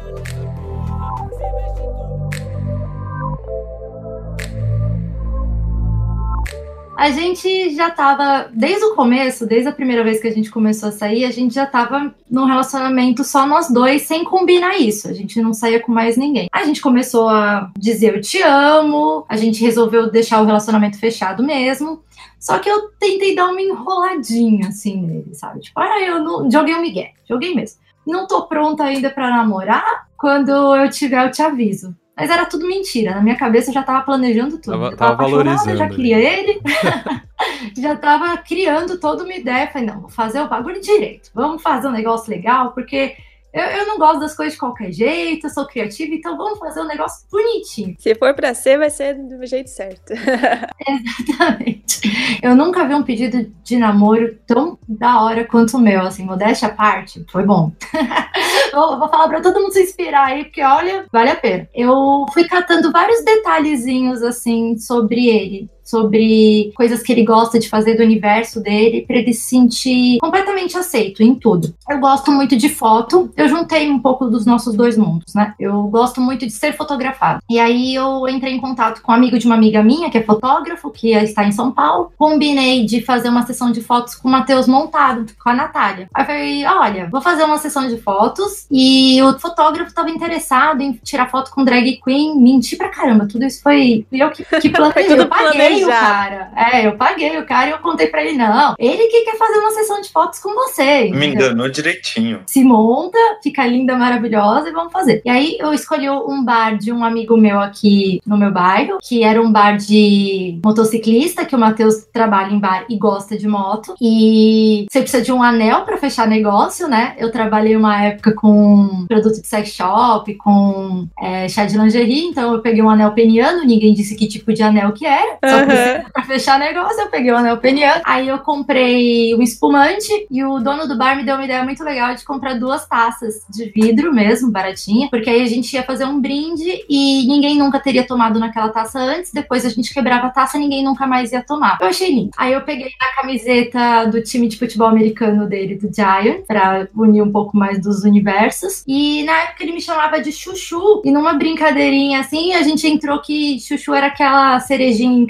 A gente já tava, desde o começo, desde a primeira vez que a gente começou a sair, a gente já tava num relacionamento só nós dois, sem combinar isso. A gente não saía com mais ninguém. A gente começou a dizer eu te amo, a gente resolveu deixar o relacionamento fechado mesmo. Só que eu tentei dar uma enroladinha assim nele, sabe? Tipo, ah, eu não. Joguei um migué, joguei mesmo. Não tô pronta ainda pra namorar. Quando eu tiver, eu te aviso. Mas era tudo mentira. Na minha cabeça eu já tava planejando tudo. Tava- eu tava, tava valorizando já queria ele. já tava criando toda uma ideia. Falei, não, vou fazer o bagulho direito. Vamos fazer um negócio legal, porque eu, eu não gosto das coisas de qualquer jeito, eu sou criativa, então vamos fazer um negócio bonitinho. Se for pra ser, vai ser do jeito certo. Exatamente. Eu nunca vi um pedido de namoro tão da hora quanto o meu, assim, modéstia à parte, foi bom. vou, vou falar pra todo mundo se inspirar aí, porque olha, vale a pena. Eu fui catando vários detalhezinhos, assim, sobre ele. Sobre coisas que ele gosta de fazer do universo dele, pra ele se sentir completamente aceito em tudo. Eu gosto muito de foto, eu juntei um pouco dos nossos dois mundos, né? Eu gosto muito de ser fotografado. E aí eu entrei em contato com um amigo de uma amiga minha, que é fotógrafo, que está em São Paulo. Combinei de fazer uma sessão de fotos com o Matheus montado, com a Natália. Aí eu falei, olha, vou fazer uma sessão de fotos e o fotógrafo estava interessado em tirar foto com drag queen. Menti pra caramba, tudo isso foi eu que, que planejei. tudo eu paguei, paguei o cara. É, eu paguei o cara e eu contei pra ele, não, ele que quer fazer uma sessão de fotos com você. Me entendeu? enganou direitinho. se monta, fica linda, maravilhosa e vamos fazer. E aí eu escolhi um bar de um amigo meu aqui no meu bairro, que era um bar de motociclista, que o Matheus trabalha em bar e gosta de moto. E você precisa de um anel pra fechar negócio, né? Eu trabalhei uma época com produto de sex shop, com é, chá de lingerie, então eu peguei um anel peniano, ninguém disse que tipo de anel que era, só Pra fechar negócio, eu peguei o anel peniano. Aí eu comprei um espumante e o dono do bar me deu uma ideia muito legal de comprar duas taças de vidro mesmo, baratinha, porque aí a gente ia fazer um brinde e ninguém nunca teria tomado naquela taça antes, depois a gente quebrava a taça e ninguém nunca mais ia tomar. Eu achei lindo. Aí eu peguei a camiseta do time de futebol americano dele, do Giant, pra unir um pouco mais dos universos. E na época ele me chamava de Chuchu, e numa brincadeirinha assim, a gente entrou que Chuchu era aquela cerejinha em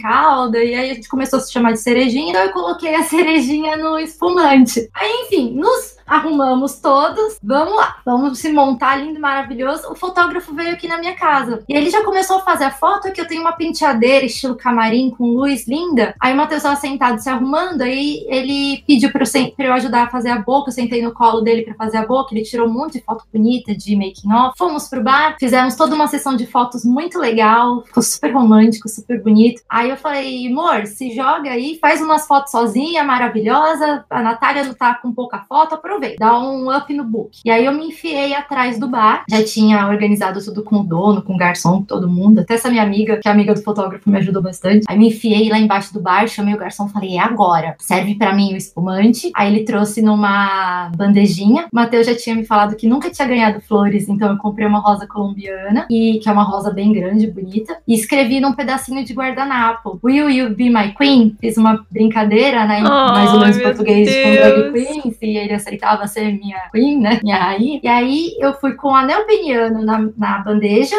e aí a gente começou a se chamar de cerejinha, então eu coloquei a cerejinha no espumante. Aí, enfim, nos arrumamos todos, vamos lá, vamos se montar lindo, maravilhoso. O fotógrafo veio aqui na minha casa e ele já começou a fazer a foto que eu tenho uma penteadeira estilo camarim com luz linda. Aí o Matheus estava sentado se arrumando, aí ele pediu para eu, pra eu ajudar a fazer a boca. Eu sentei no colo dele para fazer a boca. Ele tirou um monte de foto bonita de making off. Fomos pro bar, fizemos toda uma sessão de fotos muito legal, ficou super romântico, super bonito. Aí eu falei, amor, se joga aí, faz umas fotos sozinha, maravilhosa. A Natália não tá com pouca foto, aproveita, dá um up no book. E aí eu me enfiei atrás do bar, já tinha organizado tudo com o dono, com o garçom, com todo mundo. Até essa minha amiga, que é amiga do fotógrafo, me ajudou bastante. Aí me enfiei lá embaixo do bar, chamei o garçom, falei, é agora. Serve pra mim o espumante. Aí ele trouxe numa bandejinha. O Matheus já tinha me falado que nunca tinha ganhado flores, então eu comprei uma rosa colombiana, e que é uma rosa bem grande, bonita. E escrevi num pedacinho de guardanapo. Will you be my queen? Fiz uma brincadeira, né? em mais ou menos português com drag Deus. queen, se ele aceitava ser minha queen, né? Minha rainha. E aí eu fui com o anel peniano na, na bandeja,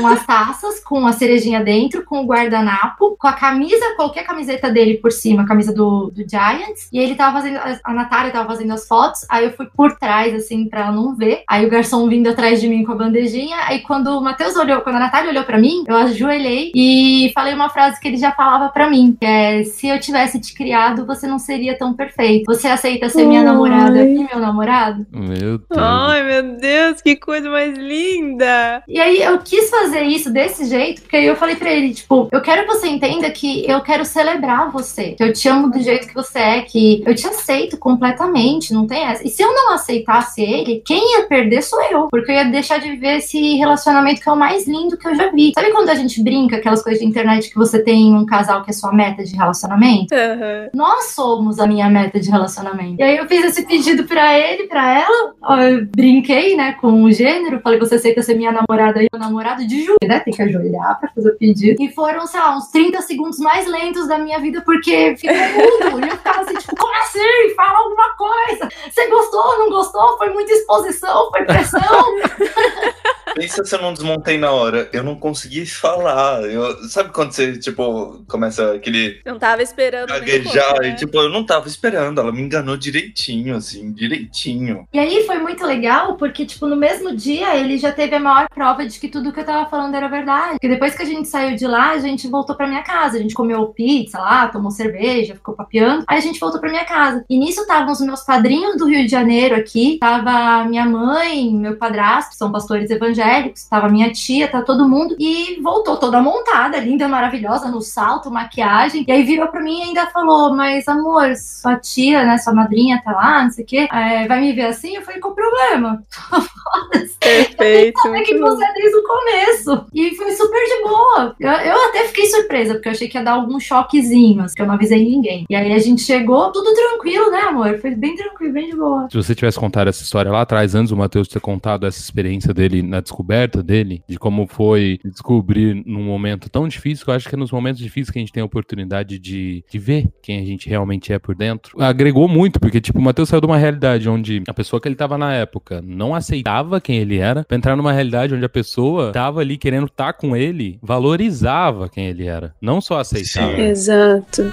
com as taças, com a cerejinha dentro, com o guardanapo, com a camisa, coloquei a camiseta dele por cima, a camisa do, do Giants, e ele tava fazendo, a- Natália tava fazendo as fotos, aí eu fui por trás, assim, pra ela não ver. Aí o garçom vindo atrás de mim com a bandejinha, aí quando o Matheus olhou, quando a Natália olhou pra mim, eu ajoelhei e falei uma frase que ele já falava pra mim, que é, se eu tivesse te criado, você não seria tão perfeito. Você aceita ser minha Ai. namorada e meu namorado? Meu Deus. Ai, meu Deus, que coisa mais linda! E aí eu quis fazer isso desse jeito, porque aí eu falei pra ele, tipo, eu quero que você entenda que eu quero celebrar você, que eu te amo do jeito que você é, que eu te aceito completamente, não tem essa. E se eu não aceitasse ele, quem ia perder sou eu, porque eu ia deixar de viver esse relacionamento que é o mais lindo que eu já vi. Sabe quando a gente brinca aquelas coisas de internet que você tem um casal que é sua meta de relacionamento? Aham. nós somos a minha meta de relacionamento. E aí eu fiz esse pedido pra ele, pra ela, eu brinquei, né, com o gênero, falei, você aceita ser minha namorada e meu namorado de joelho, né, tem que ajoelhar pra fazer o pedido. E foram, sei lá, uns 30 segundos mais lentos da minha vida, porque ficou mudo, e eu ficava assim, tipo, como assim? Fala alguma coisa! Você gostou, não gostou? Foi muita exposição, foi pressão? Pensa se eu não desmontei na hora. Eu não consegui falar. Eu- sabe quando você, tipo, começa aquele Não tava esperando. nem um gaguejar? pouco, E, né? tipo, eu não tava esperando. Ela me enganou direitinho, assim, direitinho. E aí foi muito legal, porque, tipo, no mesmo dia ele já teve a maior prova de que tudo que eu tava falando era verdade. Porque depois que a gente saiu de lá, a gente voltou pra minha casa. A gente comeu pizza lá, tomou cerveja, ficou papeando. Aí a gente voltou pra minha casa. E nisso estavam os meus padrinhos do Rio de Janeiro aqui. Tava minha mãe, meu padrasto, que são pastores evangélicos. Tava minha tia, tá todo mundo. E voltou toda montada, linda, maravilhosa, no salto, maquiagem. E aí virou pra mim e ainda falou: Mas amor, sua tia, né, sua madrinha tá lá, não sei o quê, é, vai me ver assim? Eu falei: Qual o problema? Perfeito. É que você é desde o começo. E foi super de boa. Eu, eu até fiquei surpresa, porque eu achei que ia dar algum choquezinho, assim, que eu não avisei ninguém. E aí a gente chegou, tudo tranquilo, né, amor? Foi bem tranquilo, bem de boa. Se você tivesse contado essa história lá atrás, antes do Matheus ter contado essa experiência dele na descoberta dele, de como foi descobrir num momento tão difícil, que eu acho que é nos momentos difíceis que a gente tem a oportunidade de, de ver quem a gente realmente é por dentro, agregou muito, porque, tipo, o Matheus saiu de uma realidade onde a pessoa que ele tava na época não aceitava quem ele era, pra entrar numa realidade onde a pessoa tava ali querendo estar com ele, valorizava quem ele era, não só aceitava. Sim. Exato.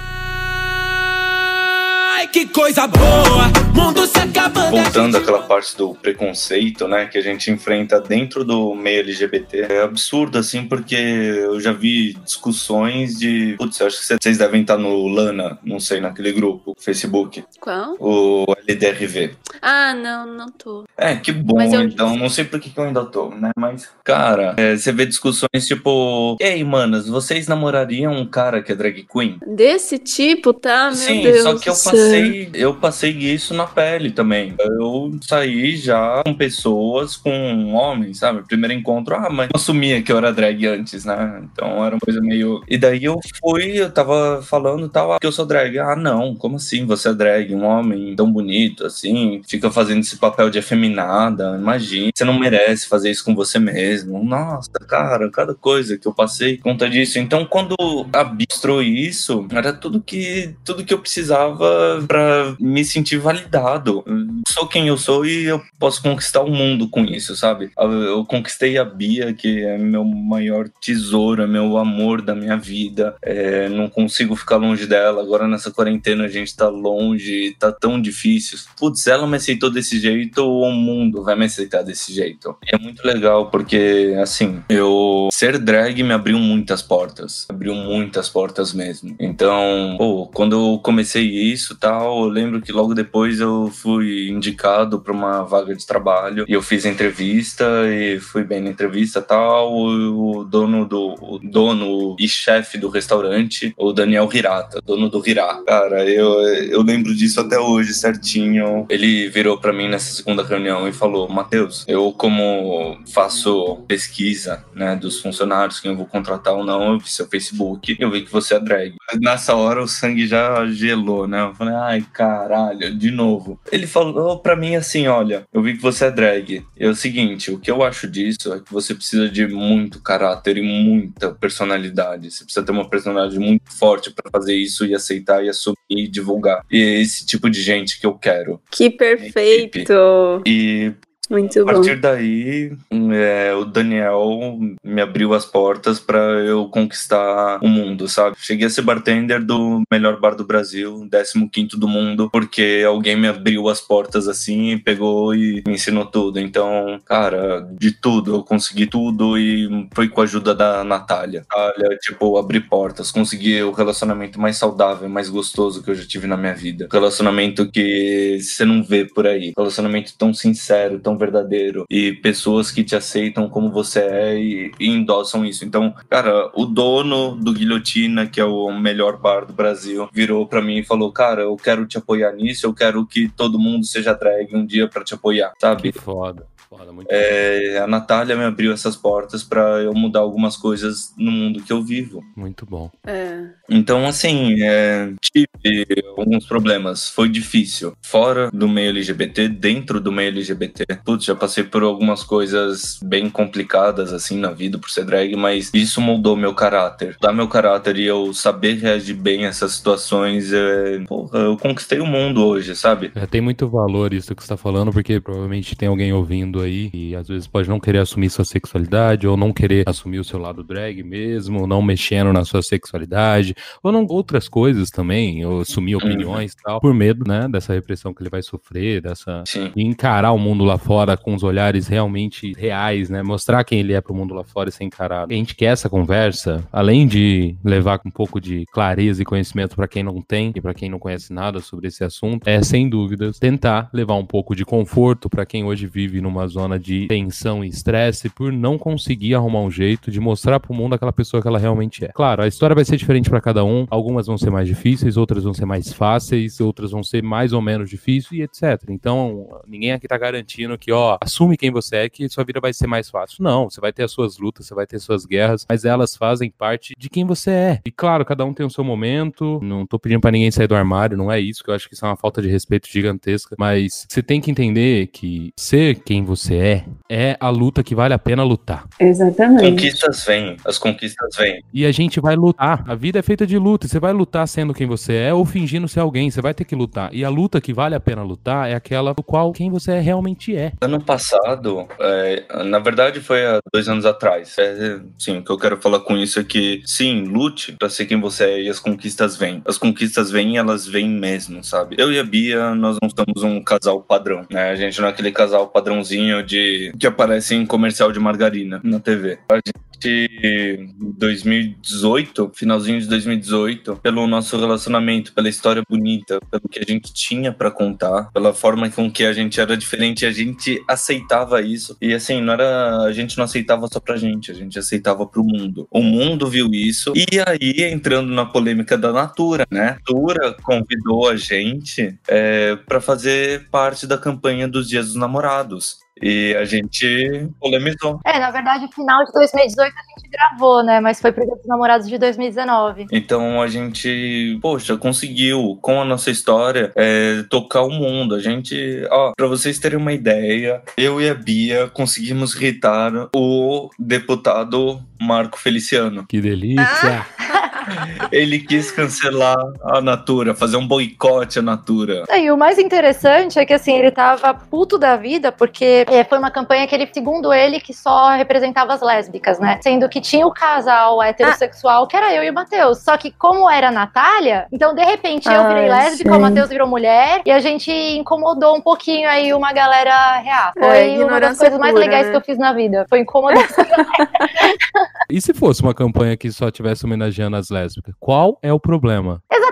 Ai, que coisa boa, mundo se acabando. Voltando àquela parte do preconceito, né, que a gente enfrenta dentro do meio LGBT, é absurdo, assim, porque eu já vi discussões de. Putz, eu acho que vocês devem estar no Lana, não sei, naquele grupo, Facebook, Qual? o LDRV. Ah, não, não tô. É, que bom, eu- então, não sei por que que eu ainda tô, né, mas, cara, é, você vê discussões tipo, e aí, manas, vocês namorariam um cara que é drag queen? Desse tipo, tá? Meu Sim, Deus só que eu céu. Passei, eu passei isso na pele também. Eu saí já com pessoas, com homens, sabe? Primeiro encontro, ah, mas assumia que eu era drag antes, né? Então era uma coisa meio. E daí eu fui, eu tava falando tal, ah, que eu sou drag. Ah, não, como assim? Você é drag? Um homem tão bonito assim, fica fazendo esse papel de afeminada. Imagina, você não merece fazer isso com você mesmo. Nossa, cara, cada coisa que eu passei conta disso. Então, quando a isso, era tudo que tudo que eu precisava pra me sentir validado. Sou quem eu sou e eu posso conquistar o mundo com isso, sabe? Eu conquistei a Bia, que é meu maior tesouro, é meu amor da minha vida. É, não consigo ficar longe dela. Agora nessa quarentena a gente tá longe, tá tão difícil. Putz, ela me aceitou desse jeito, o mundo vai me aceitar desse jeito. E é muito legal porque, assim, eu ser drag me abriu muitas portas. Abriu muitas portas mesmo. Então, pô, quando eu comecei isso e tal, eu lembro que logo depois eu fui indicado para uma vaga de trabalho e eu fiz a entrevista e fui bem na entrevista tal. O, o dono do o dono e chefe do restaurante, o Daniel Hirata, dono do Hirá. Cara, eu, eu lembro disso até hoje certinho. Ele virou para mim nessa segunda reunião e falou: Matheus, eu, como faço pesquisa né, dos funcionários, quem eu vou contratar ou não, eu vi seu Facebook eu vi que você é drag. Nessa hora o sangue já gelou, né? Eu falei, ai caralho, de novo. Ele falou pra mim assim: olha, eu vi que você é drag. É o seguinte, o que eu acho disso é que você precisa de muito caráter e muita personalidade. Você precisa ter uma personalidade muito forte pra fazer isso e aceitar e assumir e divulgar. E é esse tipo de gente que eu quero. Que perfeito! E Muito a bom. partir daí, é, o Daniel me abriu as portas pra eu conquistar o mundo, sabe? Cheguei a ser bartender do melhor bar do Brasil, 15 do mundo, porque alguém me abriu as portas assim, pegou e me ensinou tudo. Então, cara, de tudo, eu consegui tudo e foi com a ajuda da Natália. Natália, tipo, abrir portas, consegui o relacionamento mais saudável, mais gostoso que eu já tive na minha vida. Relacionamento que você não vê por aí. Relacionamento tão sincero, tão verdadeiro. E pessoas que te aceitam como você é e, e endossam isso. Então, cara, o dono do Guilhotina, que é o melhor bar do Brasil, virou pra mim e falou: Cara, eu quero te apoiar nisso, eu quero que todo mundo seja drag um dia pra te apoiar, sabe? Que foda. Foda, muito É, a Natália me abriu essas portas pra eu mudar algumas coisas no mundo que eu vivo. Muito bom. É. Então, assim, é, tive alguns problemas. Foi difícil. Fora do meio LGBT, dentro do meio LGBT. Putz, já passei por algumas coisas bem complicadas, assim, na vida por ser drag, mas isso moldou meu caráter. Dar meu caráter e eu saber reagir bem a essas situações, é, porra, eu conquistei o mundo hoje, sabe? É, tem muito valor isso que você tá falando, porque provavelmente tem alguém ouvindo aí e às vezes pode não querer assumir sua sexualidade, ou não querer assumir o seu lado drag mesmo, ou não mexendo na sua sexualidade, ou não outras coisas também, ou assumir opiniões e tal, por medo, né, dessa repressão que ele vai sofrer, dessa. Sim. E encarar o mundo lá fora com os olhares realmente reais, né? Mostrar quem ele é pro mundo lá fora e ser encarado. A gente quer essa conversa, além de levar um pouco de clareza e conhecimento para quem não tem e para quem não conhece nada sobre esse assunto, é sem dúvidas tentar levar um pouco de conforto para quem hoje vive numa zona de tensão e estresse por não conseguir arrumar um jeito de mostrar pro mundo aquela pessoa que ela realmente é. Claro, a história vai ser diferente para cada um, algumas vão ser mais difíceis, outras vão ser mais fáceis, outras vão ser mais ou menos difíceis e etc. Então, ninguém aqui tá garantindo que, ó, assume quem você é que sua vida vai ser mais fácil. Não, você vai ter as suas lutas, você vai ter suas guerras, mas elas fazem parte de quem você é. E claro, cada um tem o seu momento, não tô pedindo para ninguém sair do armário, não é isso, que eu acho que isso é uma falta de respeito gigantesca, mas você tem que entender que ser quem você você é, é a luta que vale a pena lutar. Exatamente. Conquistas vêm, as conquistas vêm. E a gente vai lutar. A vida é feita de luta. Você vai lutar sendo quem você é ou fingindo ser alguém. Você vai ter que lutar. E a luta que vale a pena lutar é aquela do qual quem você realmente é. Ano passado, é, na verdade foi há dois anos atrás. É, sim, o que eu quero falar com isso é que, sim, lute pra ser quem você é e as conquistas vêm. As conquistas vêm e elas vêm mesmo, sabe? Eu e a Bia, nós não somos um casal padrão, né? A gente não é aquele casal padrãozinho de que aparece em comercial de margarina na TV. A gente, 2018, finalzinho de 2018, pelo nosso relacionamento, pela história bonita, pelo que a gente tinha pra contar, pela forma com que a gente era diferente, a gente aceitava isso. E assim, não era, a gente não aceitava só pra gente, a gente aceitava pro mundo. O mundo viu isso. E aí, entrando na polêmica da Natura, né? A Natura convidou a gente é, para fazer parte da campanha dos Dias dos Namorados. E a gente polemizou. É, na verdade, final de 2018 a gente gravou, né? Mas foi pro Dia dos Namorados de 2019. Então a gente, poxa, conseguiu, com a nossa história, é, tocar o mundo. A gente, ó, pra vocês terem uma ideia, eu e a Bia conseguimos irritar o deputado Marco Feliciano. Que delícia! Ele quis cancelar a Natura, fazer um boicote à Natura. E o mais interessante é que assim, ele tava puto da vida, porque é, foi uma campanha que ele, segundo ele, que só representava as lésbicas, né? Sendo que tinha o casal heterossexual, que era eu e o Matheus. Só que como era a Natália, então de repente eu virei Ai, lésbica, sim. o Matheus virou mulher, e a gente incomodou um pouquinho aí uma galera real. É, Foi uma das coisas mais pura, legais né? que eu fiz na vida. Foi incomodar. E se fosse uma campanha que só tivesse homenageando as lésbicas? Qual é o problema? Exatamente,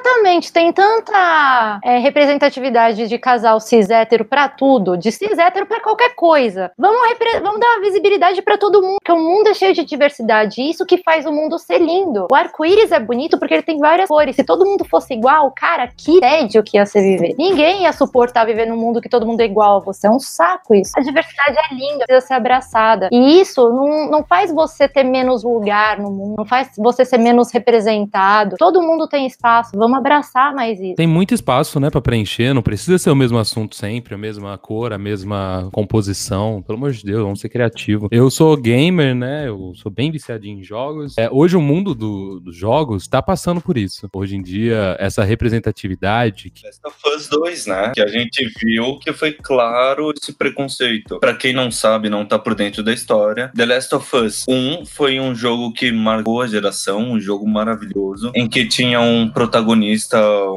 tem tanta é, representatividade de casal cis hétero pra tudo, de cis hétero pra qualquer coisa. Vamos, vamos dar visibilidade pra todo mundo, porque o mundo é cheio de diversidade, e isso que faz o mundo ser lindo. O arco-íris é bonito porque ele tem várias cores. Se todo mundo fosse igual, cara, que tédio que ia ser viver. Ninguém ia suportar viver num mundo que todo mundo é igual a você. É um saco isso. A diversidade é linda, precisa ser abraçada. E isso não, não faz você ter menos lugar no mundo, não faz você ser menos representado. Todo mundo tem espaço, vamos abraçar mais isso. Tem muito espaço, né, pra preencher. Não precisa ser o mesmo assunto sempre, a mesma cor, a mesma composição. Pelo amor de Deus, vamos ser criativos. Eu sou gamer, né? Eu sou bem viciadinho em jogos. É, hoje o mundo do- dos jogos tá passando por isso. Hoje em dia, essa representatividade. que- Last of Us 2, né? Que a gente viu que foi claro esse preconceito. Pra quem não sabe, não tá por dentro da história, The Last of Us 1 foi um jogo que marcou a geração, um jogo maravilhoso, em que tinha um protagonista,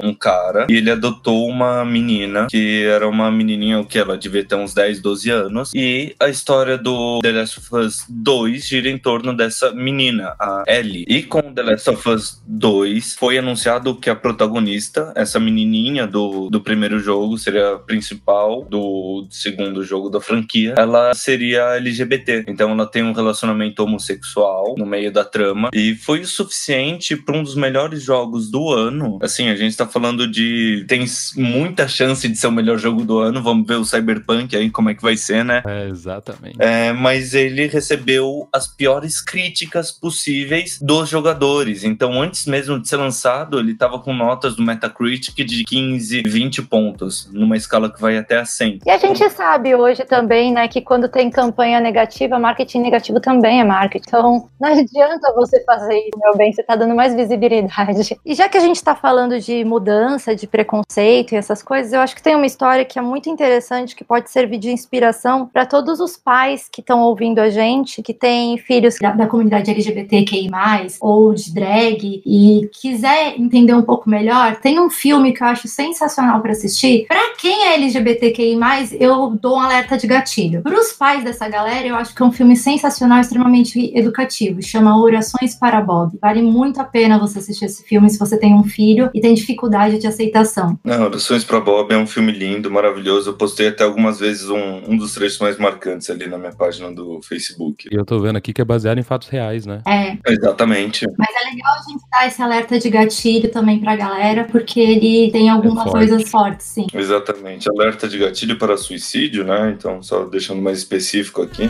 um cara, e ele adotou uma menina, que era uma menininha, que ela devia ter uns 10, 12 anos, e a história do The Last of Us 2 gira em torno dessa menina, a Ellie. E com The Last of Us 2 foi anunciado que a protagonista, essa menininha do, do primeiro jogo, seria a principal do segundo jogo da franquia, ela seria LGBT. Então ela tem um relacionamento homossexual no meio da trama e foi o suficiente para um dos melhores jogos do ano. Assim, a gente tá falando de tem muita chance de ser o melhor jogo do ano. Vamos ver o Cyberpunk aí como é que vai ser, né? É, exatamente. É, mas ele recebeu as piores críticas possíveis dos jogadores. Então, antes mesmo de ser lançado, ele tava com notas do Metacritic de 15, 20 pontos, numa escala que vai até a 100. E a gente sabe hoje também, né, que quando tem campanha negativa, marketing negativo também é marketing. Então, não adianta você fazer isso, meu bem, você tá dando mais visibilidade. E já que a gente tá falando de mudança, de preconceito e essas coisas, eu acho que tem uma história que é muito interessante, que pode servir de inspiração para todos os pais que estão ouvindo a gente, que têm filhos da, da comunidade LGBTQI+, ou de drag, e quiser entender um pouco melhor, tem um filme que eu acho sensacional para assistir. Para quem é LGBTQI+, eu dou um alerta de gatilho. Para os pais dessa galera, eu acho que é um filme sensacional, extremamente educativo. Chama Orações para Bob. Vale muito a pena você assistir esse filme se você tem um filho e tem dificuldade de aceitação. Não, Orações pra Bob é um filme lindo, maravilhoso. Eu postei até algumas vezes um, um dos trechos mais marcantes ali na minha página do Facebook. E eu tô vendo aqui que é baseado em fatos reais, né? É, Exatamente. mas é legal a gente dar esse alerta de gatilho também pra galera, porque ele tem algumas forte. coisas fortes, sim. Exatamente. Alerta de gatilho para suicídio, né? Então, só deixando mais específico aqui.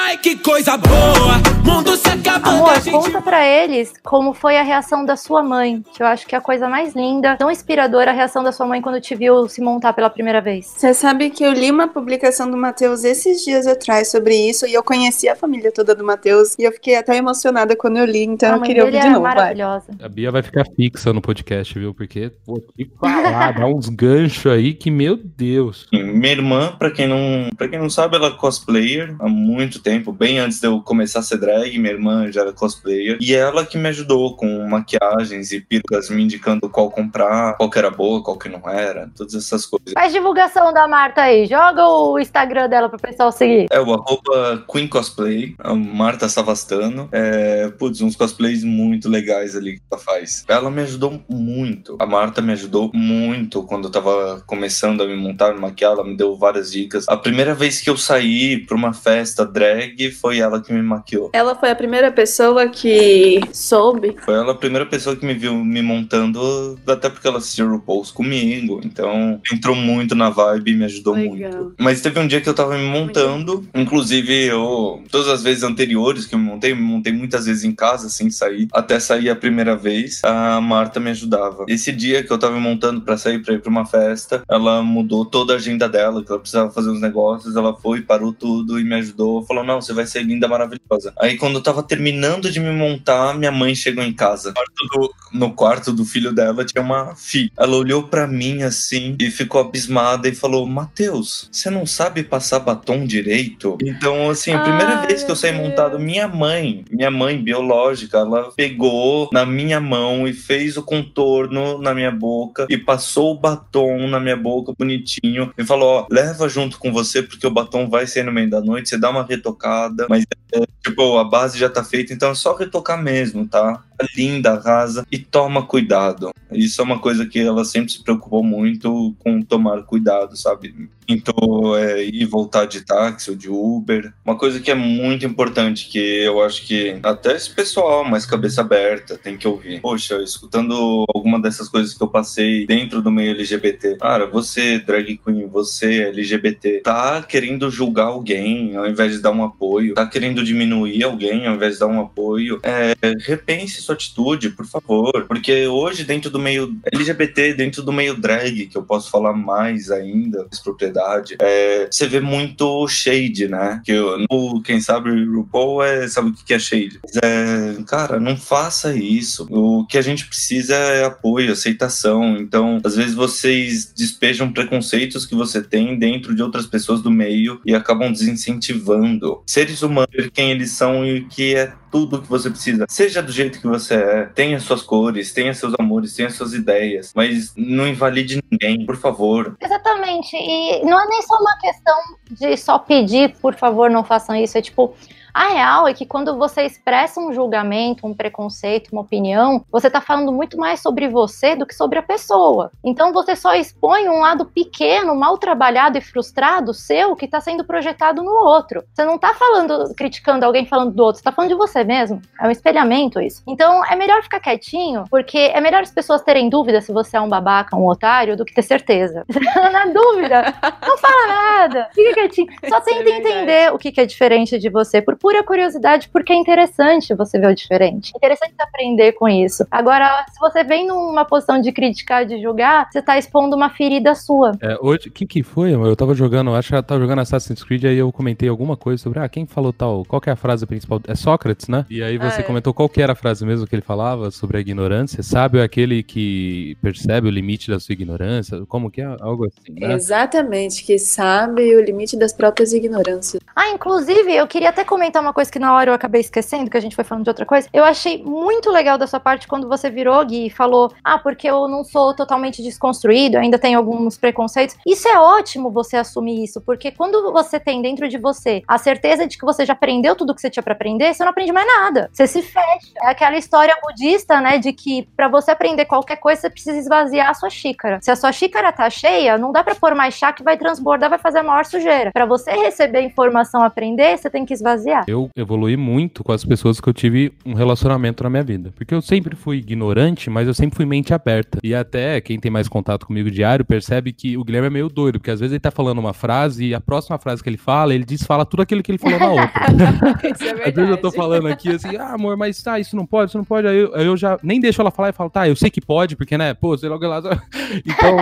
Ai, que coisa boa! Mundo se acabando, Amor, gente conta pra eles como foi a reação da sua mãe, que eu acho que é a coisa mais linda, tão inspiradora a reação da sua mãe quando te viu se montar pela primeira vez. Você sabe que eu li uma publicação do Matheus esses dias atrás sobre isso e eu conheci a família toda do Matheus e eu fiquei até emocionada quando eu li, então a eu queria ouvir de é novo. Vai. maravilhosa. A Bia vai ficar fixa no podcast, viu? Porque, pô, que falar, dá uns ganchos aí que, meu Deus. Minha irmã, pra quem não, para quem não sabe, ela é cosplayer há muito tempo, bem antes de eu começar a ser drag, minha irmã já era cosplayer. E ela que me ajudou com maquiagens e perucas, me indicando qual comprar, qual que era boa, qual que não era, todas essas coisas. Faz divulgação da Marta aí, joga o Instagram dela pro pessoal seguir. É o arroba Queen Cosplay, a Marta Savastano. É, putz, uns cosplays muito legais ali que ela faz. Ela me ajudou muito. A Marta me ajudou muito quando eu tava começando a me montar, me maquiar. Ela me deu várias dicas. A primeira vez que eu saí pra uma festa drag foi ela que me maquiou. Ela foi a primeira pessoa que soube. Foi ela a primeira pessoa que me viu me montando, até porque ela assistiu RuPaul's comigo. Então entrou muito na vibe e me ajudou Legal. muito. Mas teve um dia que eu tava me montando, inclusive eu, todas as vezes anteriores que eu me montei, eu me montei muitas vezes em casa sem sair, até sair a primeira vez, a Marta me ajudava. Esse dia que eu tava me montando pra sair pra ir pra uma festa, ela mudou toda a agenda dela, que ela precisava fazer uns negócios, ela foi, parou tudo e me ajudou, falou: "Não, você vai ser linda, maravilhosa". Aí quando eu tava terminando de me montar, minha mãe chegou em casa. No quarto do, no quarto do filho dela tinha uma filha. Ela olhou pra mim assim e ficou abismada e falou: "Mateus, você não sabe passar batom direito?". Então, assim, a primeira Ai, vez que eu saí montado, minha mãe, minha mãe biológica, ela pegou na minha mão e fez o contorno na minha boca e passou o batom na minha boca bonitinho e falou: Ó, leva junto com você porque o batom vai sair no meio da noite, você dá uma retocada, mas é, tipo, a base já tá feita, então é só retocar mesmo, tá? Linda, rasa e toma cuidado. Isso é uma coisa que ela sempre se preocupou muito com tomar cuidado, sabe? Então, é, ir voltar de táxi ou de Uber. Uma coisa que é muito importante, que eu acho que até esse pessoal mais cabeça aberta tem que ouvir. Poxa, escutando alguma dessas coisas que eu passei dentro do meio LGBT. Cara, você, drag queen, você, LGBT, tá querendo julgar alguém ao invés de dar um apoio, tá querendo diminuir alguém ao invés de dar um apoio. É, repense sua atitude, por favor. Porque hoje, dentro do meio LGBT, dentro do meio drag, que eu posso falar mais ainda, mais propriedade, é, você vê muito shade, né? Que eu- no, quem sabe RuPaul é, sabe o que é shade. É, cara, não faça isso. O que a gente precisa é apoio, aceitação. Então, às vezes vocês despejam preconceitos que você tem dentro de outras pessoas do meio e acabam desincentivando. Seres humanos, quem eles são e que é tudo que você precisa. Seja do jeito que você é, tenha suas cores, tenha seus amores, tenha suas ideias, mas não invalide ninguém, por favor. Exatamente. E não é nem só uma questão de só pedir, por favor, não façam isso. É tipo, a real é que quando você expressa um julgamento, um preconceito, uma opinião, você tá falando muito mais sobre você do que sobre a pessoa. Então você só expõe um lado pequeno, mal trabalhado e frustrado seu que tá sendo projetado no outro. Você não tá falando, criticando alguém falando do outro, você tá falando de você mesmo. É um espelhamento isso. Então é melhor ficar quietinho, porque é melhor as pessoas terem dúvida se você é um babaca, um otário, do que ter certeza. Na dúvida, não fala nada. Fica quietinho. Só é tenta entender o que que é diferente de você, por pura curiosidade, porque é interessante você ver o diferente. É interessante aprender com isso. Agora, se você vem numa posição de criticar, de julgar, você tá expondo uma ferida sua. É, hoje, o que que foi? amor? Eu tava jogando, acho que eu tava jogando Assassin's Creed, aí eu comentei alguma coisa sobre, ah, quem falou tal, qual que é a frase principal? É Sócrates, né? E aí você Ah, é. comentou qual que era a frase mesmo que ele falava sobre a ignorância. Sábio é aquele que percebe o limite da sua ignorância, como que é? Algo assim, né? Exatamente, que sabe o limite das próprias ignorâncias. Ah, inclusive, eu queria até comentar uma coisa que na hora eu acabei esquecendo, que a gente foi falando de outra coisa. Eu achei muito legal da sua parte quando você virou, Gui, e falou: Ah, porque eu não sou totalmente desconstruído, ainda tenho alguns preconceitos. Isso é ótimo você assumir isso, porque quando você tem dentro de você a certeza de que você já aprendeu tudo que você tinha pra aprender, você não aprende mais nada. Você se fecha. É aquela história budista, né, de que pra você aprender qualquer coisa, você precisa esvaziar a sua xícara. Se a sua xícara tá cheia, não dá pra pôr mais chá que vai transbordar, vai fazer a maior sujeira. Pra você receber informação, aprender, você tem que esvaziar. Eu evolui muito com as pessoas que eu tive um relacionamento na minha vida. Porque eu sempre fui ignorante, mas eu sempre fui mente aberta. E até quem tem mais contato comigo diário percebe que o Guilherme é meio doido, porque às vezes ele tá falando uma frase e a próxima frase que ele fala, ele desfala tudo aquilo que ele falou na outra. Isso é Às vezes eu tô verdade. falando aqui assim, ah, amor, mas tá, isso não pode, isso não pode. Aí eu, aí eu já nem deixo ela falar e falo, tá, eu sei que pode, porque, né, pô, sei logo ela. Então,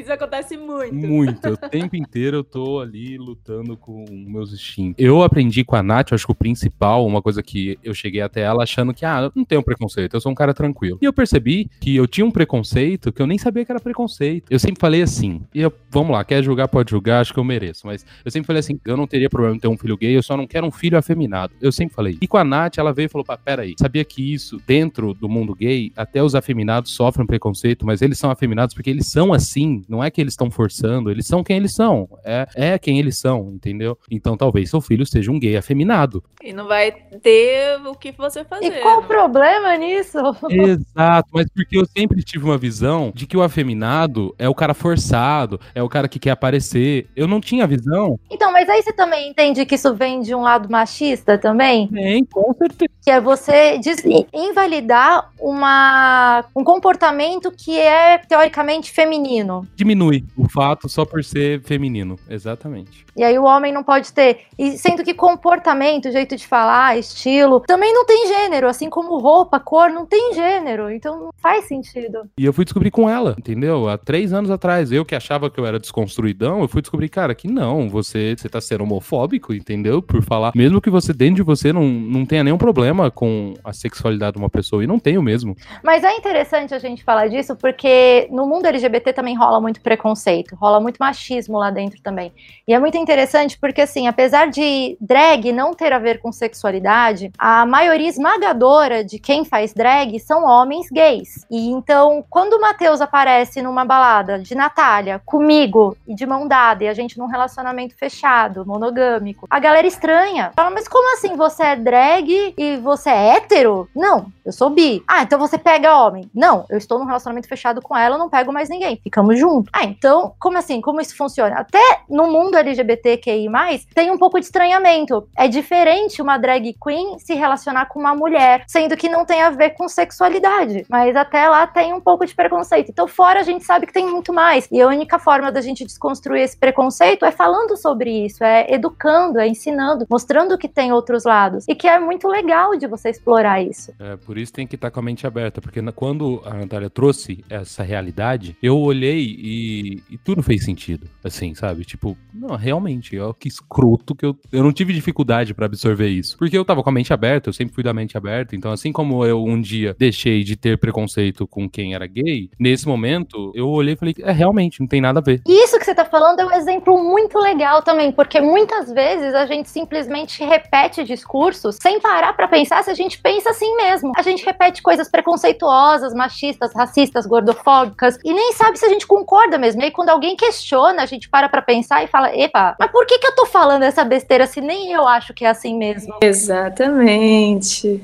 Isso acontece muito. muito. O tempo inteiro eu tô ali lutando com meus instintos. Eu aprendi com a Nath, acho que o principal, uma coisa que eu cheguei até ela achando que, ah, eu não tenho preconceito, eu sou um cara tranquilo. E eu percebi que eu tinha um preconceito que eu nem sabia que era preconceito. Eu sempre falei assim, e eu, vamos lá, quer julgar, pode julgar, acho que eu mereço. Mas eu sempre falei assim, eu não teria problema em ter um filho gay, eu só não quero um filho afeminado. Eu sempre falei. E com a Nath, ela veio e falou, pá, peraí, sabia que isso, dentro do mundo gay, até os afeminados sofrem preconceito, mas eles são afeminados porque eles são assim, não é que eles estão forçando, eles são quem eles são. É, é quem eles são, entendeu? Então talvez seu filho seja um gay afeminado. E não vai ter o que você fazer. E qual o né? problema nisso? Exato, mas porque eu sempre tive uma visão de que o afeminado é o cara forçado, é o cara que quer aparecer. Eu não tinha visão. Então, mas aí você também entende que isso vem de um lado machista também? Nem, com certeza. Que é você des- invalidar uma, um comportamento que é teoricamente feminino. Diminui o fato só por ser feminino. Exatamente. E aí o homem não pode ter. E sendo que comportamento, jeito de falar, estilo, também não tem gênero, assim como roupa, cor, não tem gênero. Então não faz sentido. E eu fui descobrir com ela, entendeu? Há três anos atrás, eu que achava que eu era desconstruidão, eu fui descobrir, cara, que não, você, você tá sendo homofóbico, entendeu? Por falar, mesmo que você dentro de você não, não tenha nenhum problema com a sexualidade de uma pessoa, e não tenho mesmo. Mas é interessante a gente falar disso porque no mundo LGBT também rola muito preconceito, rola muito machismo lá dentro também. E é muito interessante porque, assim, apesar de drag não ter a ver com sexualidade, a maioria esmagadora de quem faz drag são homens gays. E então, quando o Matheus aparece numa balada de Natália, comigo e de mão dada, e a gente num relacionamento fechado, monogâmico, a galera estranha. Fala, mas como assim? Você é drag e você é hétero? Não, eu sou bi. Ah, então você pega homem. Não, eu estou num relacionamento fechado com ela, não pego mais ninguém. Ficamos juntos. Ah, então, como assim? Como isso funciona? Até no mundo LGBTQI, tem um pouco de estranhamento. É diferente uma drag queen se relacionar com uma mulher, sendo que não tem a ver com sexualidade. Mas até lá tem um pouco de preconceito. Então, fora a gente sabe que tem muito mais. E a única forma da gente desconstruir esse preconceito é falando sobre isso, é educando, é ensinando, mostrando que tem outros lados. E que é muito legal de você explorar isso. É, por isso tem que estar com a mente aberta, porque quando a Natália trouxe essa realidade, eu olhei e, e tudo fez sentido, assim, sabe? Tipo, não, realmente, ó, que escroto que eu, eu não tive dificuldade pra absorver isso, porque eu tava com a mente aberta, eu sempre fui da mente aberta, então assim como eu um dia deixei de ter preconceito com quem era gay, nesse momento eu olhei e falei, é, realmente, não tem nada a ver. Isso que você tá falando é um exemplo muito legal também, porque muitas vezes a gente simplesmente repete discursos sem parar pra pensar se a gente pensa assim mesmo. A gente repete coisas preconceituosas, machistas, racistas, gordofóbicas e nem sabe se a gente concorda mesmo. E aí quando alguém questiona, a gente para pra pensar e fala: "Epa, mas por que que eu tô falando essa besteira se nem eu acho que é assim mesmo?" Exatamente.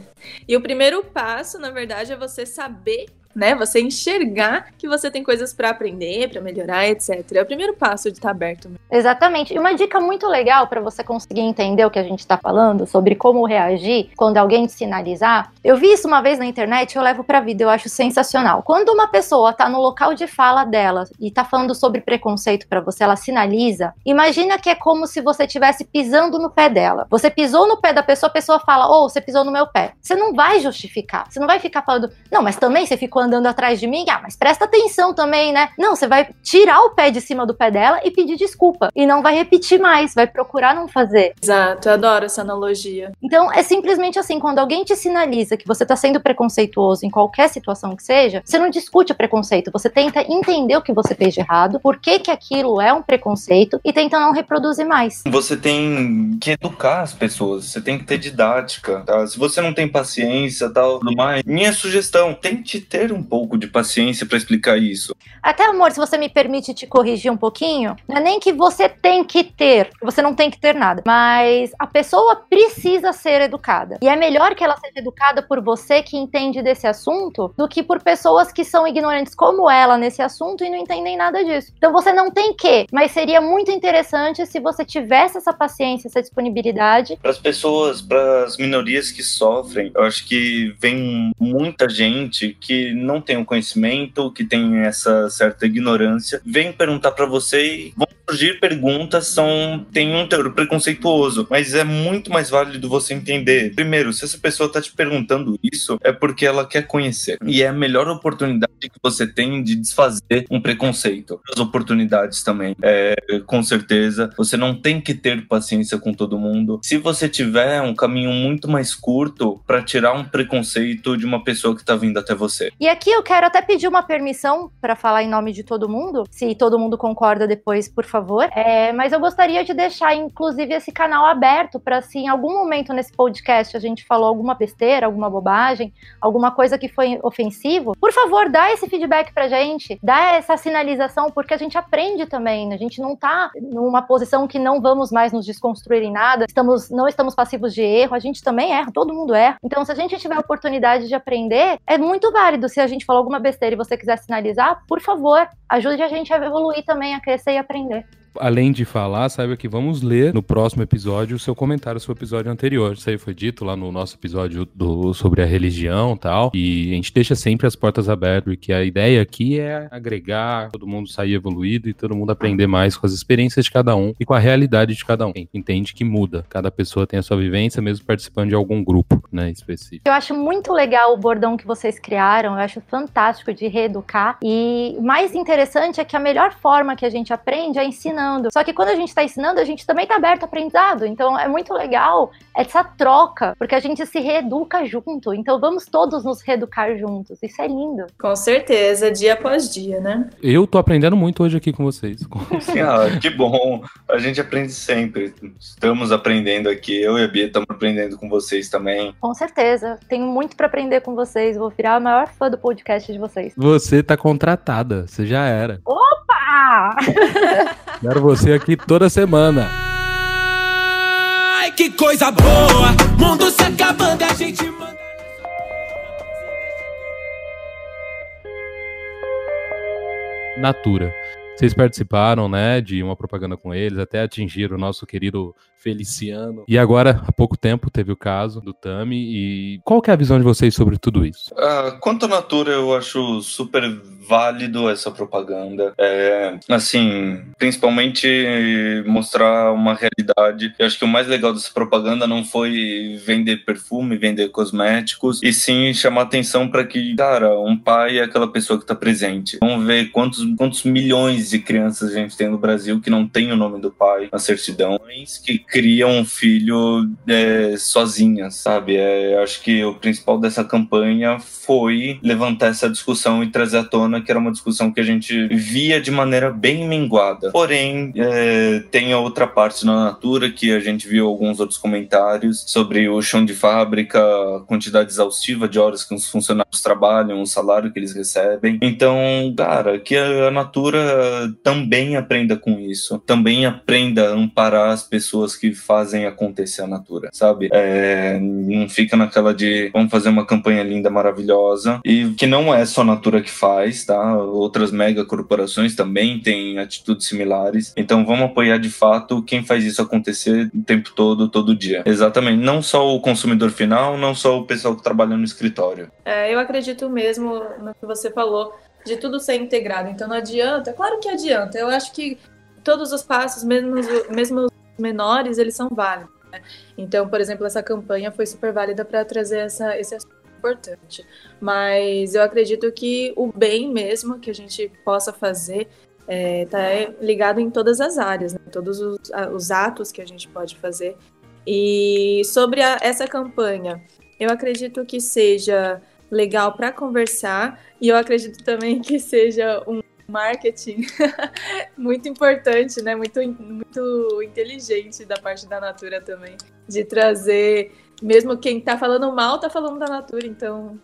E o primeiro passo, na verdade, é você saber, né? Você enxergar que você tem coisas pra aprender, pra melhorar, etc. É o primeiro passo de estar aberto. Exatamente. E uma dica muito legal para você conseguir entender o que a gente está falando sobre como reagir quando alguém te sinalizar. Eu vi isso uma vez na internet eu levo para vida, eu acho sensacional. Quando uma pessoa tá no local de fala dela e tá falando sobre preconceito para você, ela sinaliza. Imagina que é como se você estivesse pisando no pé dela. Você pisou no pé da pessoa, a pessoa fala: "Ou oh, você pisou no meu pé". Você não vai justificar. Você não vai ficar falando: "Não, mas também você ficou andando atrás de mim". Ah, mas presta atenção também, né? Não, você vai tirar o pé de cima do pé dela e pedir desculpa. E não vai repetir mais, vai procurar não fazer. Exato, eu adoro essa analogia. Então é simplesmente assim: quando alguém te sinaliza que você está sendo preconceituoso em qualquer situação que seja, você não discute o preconceito, você tenta entender o que você fez de errado, por que, que aquilo é um preconceito e tenta não reproduzir mais. Você tem que educar as pessoas, você tem que ter didática, tá? Se você não tem paciência tal, tudo mais, minha sugestão, tente ter um pouco de paciência para explicar isso. Até, amor, se você me permite te corrigir um pouquinho, não é nem que você tem que ter, você não tem que ter nada, mas a pessoa precisa ser educada. E é melhor que ela seja educada por você que entende desse assunto do que por pessoas que são ignorantes como ela nesse assunto e não entendem nada disso. Então você não tem que, mas seria muito interessante se você tivesse essa paciência, essa disponibilidade. Para as pessoas, para as minorias que sofrem, eu acho que vem muita gente que não tem o conhecimento, que tem essa certa ignorância, vem perguntar para você e vão surgir perguntas, são tem um teor preconceituoso, mas é muito mais válido você entender. Primeiro, se essa pessoa tá te perguntando isso, é porque ela quer conhecer. E é a melhor oportunidade que você tem de desfazer um preconceito. As oportunidades também. É, com certeza, você não tem que ter paciência com todo mundo. Se você tiver um caminho muito mais curto para tirar um preconceito de uma pessoa que tá vindo até você. E aqui eu quero até pedir uma permissão para falar em nome de todo mundo, se todo mundo concorda depois, por favor. É, mas eu gostaria de deixar, inclusive, esse canal aberto para se em algum momento nesse podcast a gente falou alguma besteira, alguma bobagem, alguma coisa que foi ofensivo, por favor, dá esse feedback pra gente, dá essa sinalização, porque a gente aprende também, né? a gente não tá numa posição que não vamos mais nos desconstruir em nada, estamos, não estamos passivos de erro, a gente também erra, todo mundo erra. Então, se a gente tiver a oportunidade de aprender, é muito válido. Se a gente falou alguma besteira e você quiser sinalizar, por favor, ajude a gente a evoluir também, a crescer e aprender além de falar, saiba que vamos ler no próximo episódio o seu comentário sobre o episódio anterior. Isso aí foi dito lá no nosso episódio do, sobre a religião tal. E a gente deixa sempre as portas abertas, porque a ideia aqui é agregar, todo mundo sair evoluído e todo mundo aprender mais com as experiências de cada um e com a realidade de cada um. Entende que muda. Cada pessoa tem a sua vivência, mesmo participando de algum grupo, né, específico. Eu acho muito legal o bordão que vocês criaram, eu acho fantástico de reeducar. E mais interessante é que a melhor forma que a gente aprende é ensinando ensinando. Só que quando a gente está ensinando, a gente também está aberto ao aprendizado. Então é muito legal essa troca, porque a gente se reeduca junto. Então vamos todos nos reeducar juntos. Isso é lindo. Com certeza, dia após dia, né? Eu tô aprendendo muito hoje aqui com vocês. ah, que bom. A gente aprende sempre. Estamos aprendendo aqui. Eu e a Bia estamos aprendendo com vocês também. Com certeza. Tenho muito para aprender com vocês. Vou virar a maior fã do podcast de vocês. Você tá contratada. Você já era. Opa! Quero você aqui toda semana. Ai, que coisa boa! Mundo se acabando, a gente manda. Natura. Vocês participaram, né, de uma propaganda com eles, até atingiram o nosso querido Feliciano. E agora, há pouco tempo, teve o caso do Tami. E qual que é a visão de vocês sobre tudo isso? Uh, quanto à Natura, eu acho super válido essa propaganda. É, assim, principalmente mostrar uma realidade. Eu acho que o mais legal dessa propaganda não foi vender perfume, vender cosméticos, e sim chamar atenção para que, cara, um pai é aquela pessoa que está presente. Vamos ver quantos, quantos milhões de crianças a gente tem no Brasil que não tem o nome do pai na certidão, que criam um filho é, sozinhas, sabe? É, acho que o principal dessa campanha foi levantar essa discussão e trazer à tona que era uma discussão que a gente via de maneira bem minguada. Porém, é, tem a outra parte na Natura que a gente viu alguns outros comentários sobre o chão de fábrica, a quantidade exaustiva de horas que os funcionários trabalham, o salário que eles recebem. Então, cara, que a Natura também aprenda com isso, também aprenda a amparar as pessoas que fazem acontecer a Natura, sabe? É, não fica naquela de vamos fazer uma campanha linda, maravilhosa, e que não é só a Natura que faz, tá? Outras mega corporações também têm atitudes similares. Então vamos apoiar de fato quem faz isso acontecer o tempo todo, todo dia. Exatamente. Não só o consumidor final, não só o pessoal que trabalha no escritório. É, eu acredito mesmo no que você falou de tudo ser integrado. Então não adianta, claro que adianta. Eu acho que todos os passos, mesmo, mesmo menores, eles são válidos. Né? Então, por exemplo, essa campanha foi super válida para trazer essa, esse assunto importante. Mas eu acredito que o bem mesmo que a gente possa fazer está é, tá ligado em todas as áreas, né? todos os, os, atos que a gente pode fazer. E sobre a, essa campanha, eu acredito que seja legal para conversar e eu acredito também que seja um marketing muito importante, né? Muito, muito inteligente da parte da Natura também, de trazer mesmo quem tá falando mal tá falando da Natura, então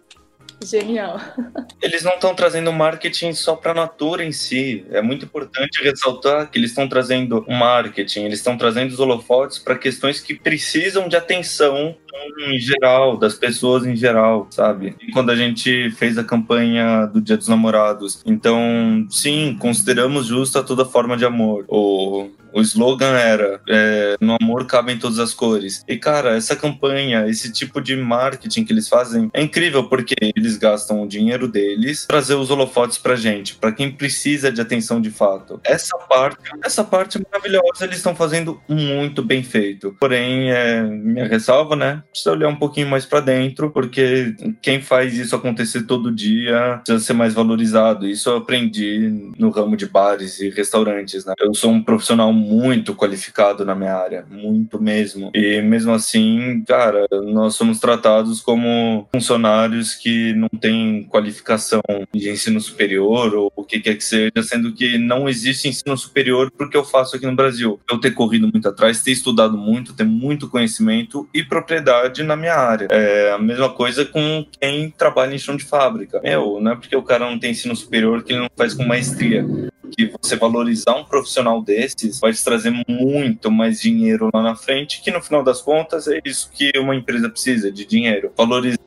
Genial. Eles não estão trazendo marketing só para a Natura em si. É muito importante ressaltar que eles estão trazendo marketing, eles estão trazendo os holofotes para questões que precisam de atenção em geral, das pessoas em geral, sabe? E quando a gente fez a campanha do Dia dos Namorados, então, sim, consideramos justa toda forma de amor. O o slogan era é, No amor cabem todas as cores. E, cara, essa campanha, esse tipo de marketing que eles fazem é incrível porque eles gastam o dinheiro deles trazer os holofotes pra gente, para quem precisa de atenção de fato. Essa parte, essa parte maravilhosa, eles estão fazendo muito bem feito. Porém, é, minha ressalva, né? Precisa olhar um pouquinho mais para dentro, porque quem faz isso acontecer todo dia precisa ser mais valorizado. Isso eu aprendi no ramo de bares e restaurantes, né? Eu sou um profissional muito qualificado na minha área, muito mesmo. E mesmo assim, cara, nós somos tratados como funcionários que não têm qualificação de ensino superior ou o que quer que seja, sendo que não existe ensino superior porque eu faço aqui no Brasil. Eu ter corrido muito atrás, ter estudado muito, ter muito conhecimento e propriedade na minha área. É a mesma coisa com quem trabalha em chão de fábrica. Meu, não é porque o cara não tem ensino superior que ele não faz com maestria que você valorizar um profissional desses vai te trazer muito mais dinheiro lá na frente, que no final das contas é isso que uma empresa precisa, de dinheiro. Valorizar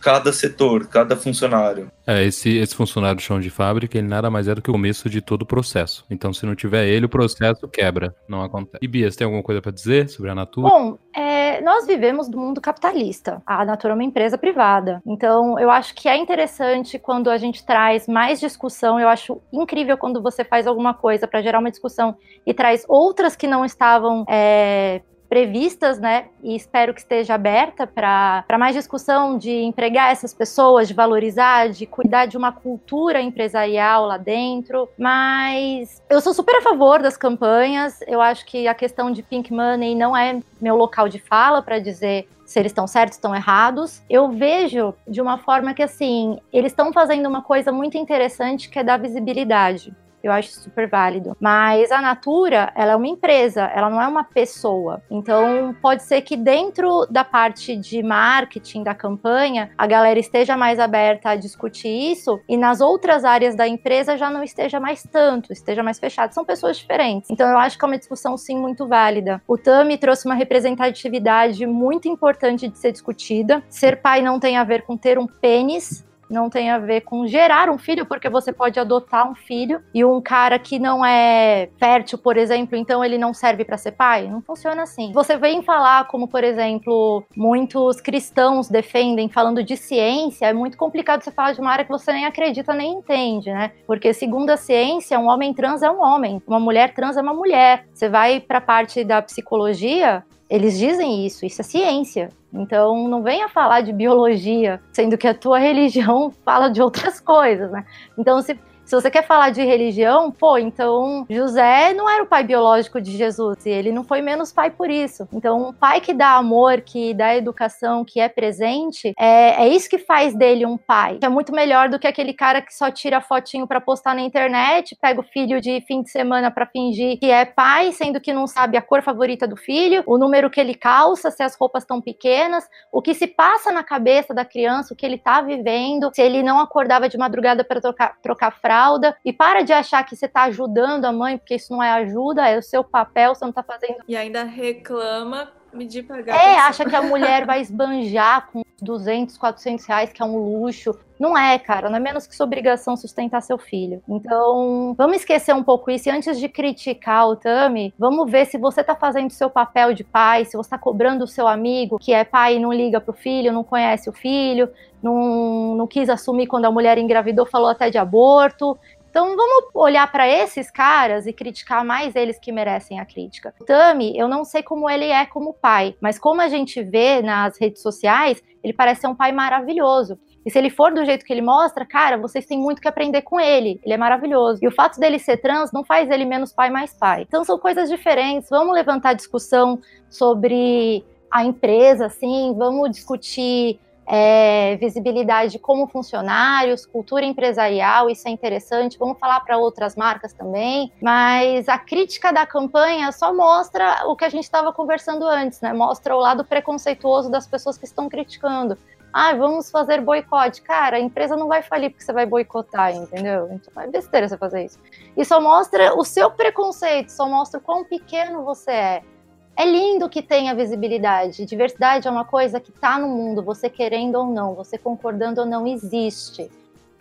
cada setor, cada funcionário. É, esse, esse funcionário de chão de fábrica, ele nada mais é do que o começo de todo o processo. Então, se não tiver ele, o processo quebra, não acontece. E Bia, você tem alguma coisa para dizer sobre a Natura? Bom, é, nós vivemos no mundo capitalista. A Natura é uma empresa privada. Então, eu acho que é interessante quando a gente traz mais discussão. Eu acho incrível quando você faz alguma coisa para gerar uma discussão e traz outras que não estavam é, previstas, né? E espero que esteja aberta para mais discussão de empregar essas pessoas, de valorizar, de cuidar de uma cultura empresarial lá dentro. Mas eu sou super a favor das campanhas. Eu acho que a questão de pink money não é meu local de fala para dizer se eles estão certos, estão errados. Eu vejo de uma forma que assim, eles estão fazendo uma coisa muito interessante que é dar visibilidade eu acho super válido. Mas a Natura, ela é uma empresa, ela não é uma pessoa. Então, pode ser que dentro da parte de marketing da campanha, a galera esteja mais aberta a discutir isso e nas outras áreas da empresa já não esteja mais tanto, esteja mais fechado. São pessoas diferentes. Então, eu acho que é uma discussão sim muito válida. O Tami trouxe uma representatividade muito importante de ser discutida. Ser pai não tem a ver com ter um pênis, não tem a ver com gerar um filho, porque você pode adotar um filho e um cara que não é fértil, por exemplo, então ele não serve para ser pai? Não funciona assim. Você vem falar como, por exemplo, muitos cristãos defendem falando de ciência, é muito complicado você falar de uma área que você nem acredita nem entende, né? Porque segundo a ciência, um homem trans é um homem, uma mulher trans é uma mulher. Você vai para a parte da psicologia, eles dizem isso, isso é ciência. Então não venha falar de biologia, sendo que a tua religião fala de outras coisas, né? Então se se você quer falar de religião, pô, então José não era o pai biológico de Jesus e ele não foi menos pai por isso. Então, um pai que dá amor, que dá educação, que é presente, é, é isso que faz dele um pai. É muito melhor do que aquele cara que só tira fotinho para postar na internet, pega o filho de fim de semana para fingir que é pai, sendo que não sabe a cor favorita do filho, o número que ele calça, se as roupas estão pequenas, o que se passa na cabeça da criança, o que ele tá vivendo, se ele não acordava de madrugada para trocar, trocar fralda e para de achar que você está ajudando a mãe, porque isso não é ajuda, é o seu papel, você não está fazendo. E ainda reclama medir pagar. É, acha que a mulher vai esbanjar com 200, 400 reais, que é um luxo. Não é, cara, não é menos que sua obrigação sustentar seu filho. Então, vamos esquecer um pouco isso. E antes de criticar o Tami, vamos ver se você tá fazendo seu papel de pai, se você tá cobrando o seu amigo, que é pai e não liga pro filho, não conhece o filho, não, não quis assumir quando a mulher engravidou, falou até de aborto. Então vamos olhar para esses caras e criticar mais eles que merecem a crítica. O Tami, eu não sei como ele é como pai, mas como a gente vê nas redes sociais, ele parece ser um pai maravilhoso. E se ele for do jeito que ele mostra, cara, vocês têm muito que aprender com ele. Ele é maravilhoso. E o fato dele ser trans não faz ele menos pai mais pai. Então são coisas diferentes. Vamos levantar discussão sobre a empresa, assim, vamos discutir é, visibilidade como funcionários, cultura empresarial, isso é interessante. Vamos falar para outras marcas também. Mas a crítica da campanha só mostra o que a gente estava conversando antes, né? Mostra o lado preconceituoso das pessoas que estão criticando. ah, vamos fazer boicote. Cara, a empresa não vai falir porque você vai boicotar, entendeu? Então é besteira você fazer isso. E só mostra o seu preconceito, só mostra o quão pequeno você é. É lindo que tenha visibilidade. Diversidade é uma coisa que está no mundo, você querendo ou não, você concordando ou não, existe.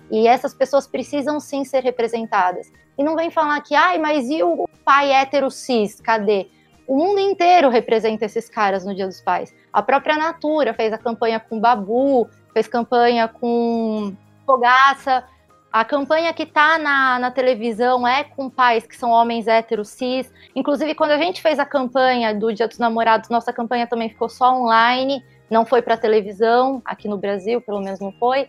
E essas pessoas precisam sim ser representadas. E não vem falar que, ai, mas e o pai hétero cis? Cadê? O mundo inteiro representa esses caras no Dia dos Pais. A própria Natura fez a campanha com Babu, fez campanha com Fogaça. A campanha que tá na, na televisão é com pais que são homens héteros cis. Inclusive, quando a gente fez a campanha do Dia dos Namorados, nossa campanha também ficou só online, não foi para televisão, aqui no Brasil, pelo menos não foi.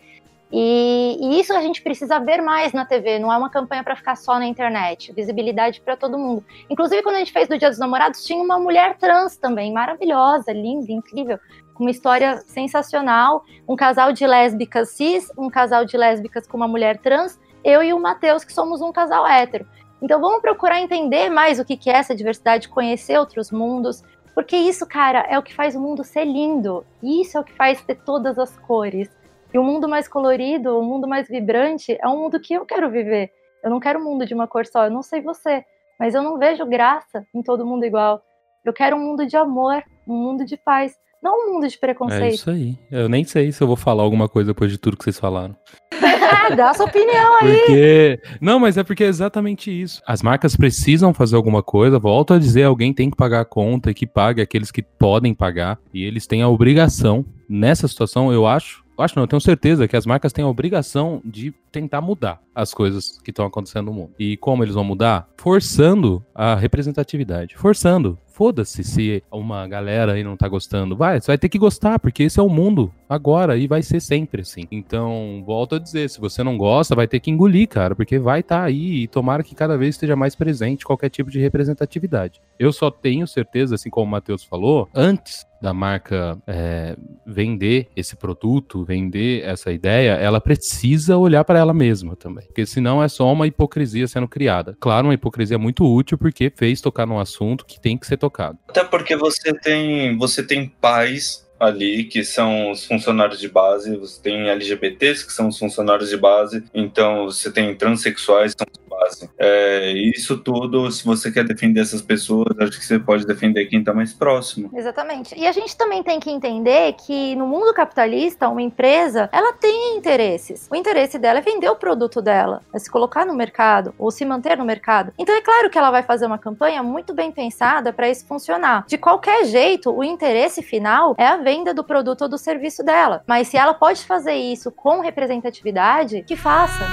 E, e, isso a gente precisa ver mais na TV, não é uma campanha para ficar só na internet, visibilidade para todo mundo. Inclusive, quando a gente fez do Dia dos Namorados, tinha uma mulher trans também, maravilhosa, linda, incrível, uma história sensacional. Um casal de lésbicas cis, um casal de lésbicas com uma mulher trans, eu e o Matheus, que somos um casal hétero. Então vamos procurar entender mais o que é essa diversidade, conhecer outros mundos, porque isso, cara, é o que faz o mundo ser lindo. Isso é o que faz ter todas as cores. E o um mundo mais colorido, o um mundo mais vibrante, é um mundo que eu quero viver. Eu não quero um mundo de uma cor só, eu não sei você, mas eu não vejo graça em todo mundo igual. Eu quero um mundo de amor, um mundo de paz, não um mundo de preconceito. É isso aí. Eu nem sei se eu vou falar alguma coisa depois de tudo que vocês falaram. Dá sua opinião aí. Porque... Não, mas é porque é exatamente isso. As marcas precisam fazer alguma coisa. Volto a dizer, alguém tem que pagar a conta e que pague aqueles que podem pagar. E eles têm a obrigação. Nessa situação, eu acho, eu acho não, eu tenho certeza que as marcas têm a obrigação de tentar mudar as coisas que estão acontecendo no mundo. E como eles vão mudar? Forçando a representatividade. Forçando. Foda-se se uma galera aí não tá gostando. Vai, você vai ter que gostar, porque esse é o mundo agora e vai ser sempre assim. Então, volto a dizer, se você não gosta, vai ter que engolir, cara, porque vai estar tá aí e tomara que cada vez esteja mais presente qualquer tipo de representatividade. Eu só tenho certeza, assim como o Matheus falou, antes da marca é, vender esse produto, vender essa ideia, ela precisa olhar para ela mesma também. Porque senão é só uma hipocrisia sendo criada. Claro, uma hipocrisia muito útil porque fez tocar num assunto que tem que ser tocado. Até porque você tem, você tem pais ali, que são os funcionários de base, você tem LGBTs, que são os funcionários de base, então você tem transexuais, que são de base. É, isso tudo, se você quer defender essas pessoas, acho que você pode defender quem está mais próximo. Exatamente. E a gente também tem que entender que no mundo capitalista, uma empresa, ela tem interesses. O interesse dela é vender o produto dela, é se colocar no mercado, ou se manter no mercado. Então é claro que ela vai fazer uma campanha muito bem pensada para isso funcionar. De qualquer jeito, o interesse final é a venda do produto ou do serviço dela. Mas se ela pode fazer isso com representatividade, que faça.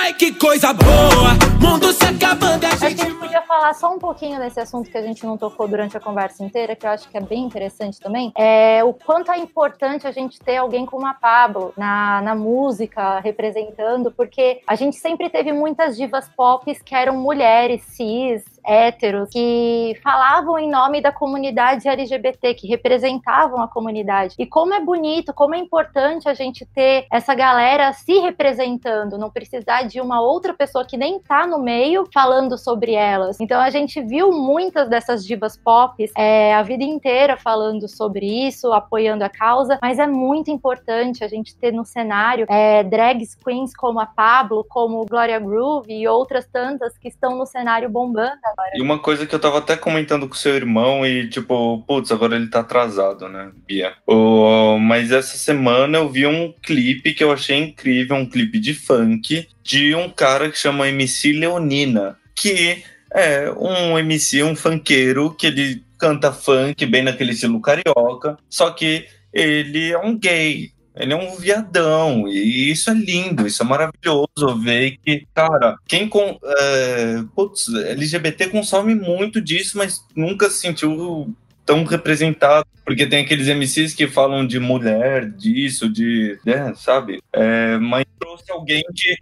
Ai, que coisa boa! Mundo se acabando, a gente. Acho que a gente podia falar só um pouquinho desse assunto que a gente não tocou durante a conversa inteira, que eu acho que é bem interessante também. É o quanto é importante a gente ter alguém como a Pablo na, na música, representando, porque a gente sempre teve muitas divas pop que eram mulheres cis, héteros, que falavam em nome da comunidade LGBT, que representavam a comunidade. E como é bonito, como é importante a gente ter essa galera se representando, não precisar de uma outra pessoa que nem tá no meio falando sobre elas. Então a gente viu muitas dessas divas pop é, a vida inteira falando sobre isso, apoiando a causa, mas é muito importante a gente ter no cenário é, drag queens como a Pablo, como Gloria Groove e outras tantas que estão no cenário bombando. E uma coisa que eu tava até comentando com seu irmão e tipo, putz, agora ele tá atrasado, né, Bia? Oh, mas essa semana eu vi um clipe que eu achei incrível, um clipe de funk de um cara que chama MC Leonina, que é um MC, um funkeiro, que ele canta funk bem naquele estilo carioca, só que ele é um gay. Ele é um viadão, e isso é lindo, isso é maravilhoso ver que, cara, quem com. É, putz, LGBT consome muito disso, mas nunca se sentiu tão representado, porque tem aqueles MCs que falam de mulher, disso, de. Né, sabe? É, mas trouxe alguém que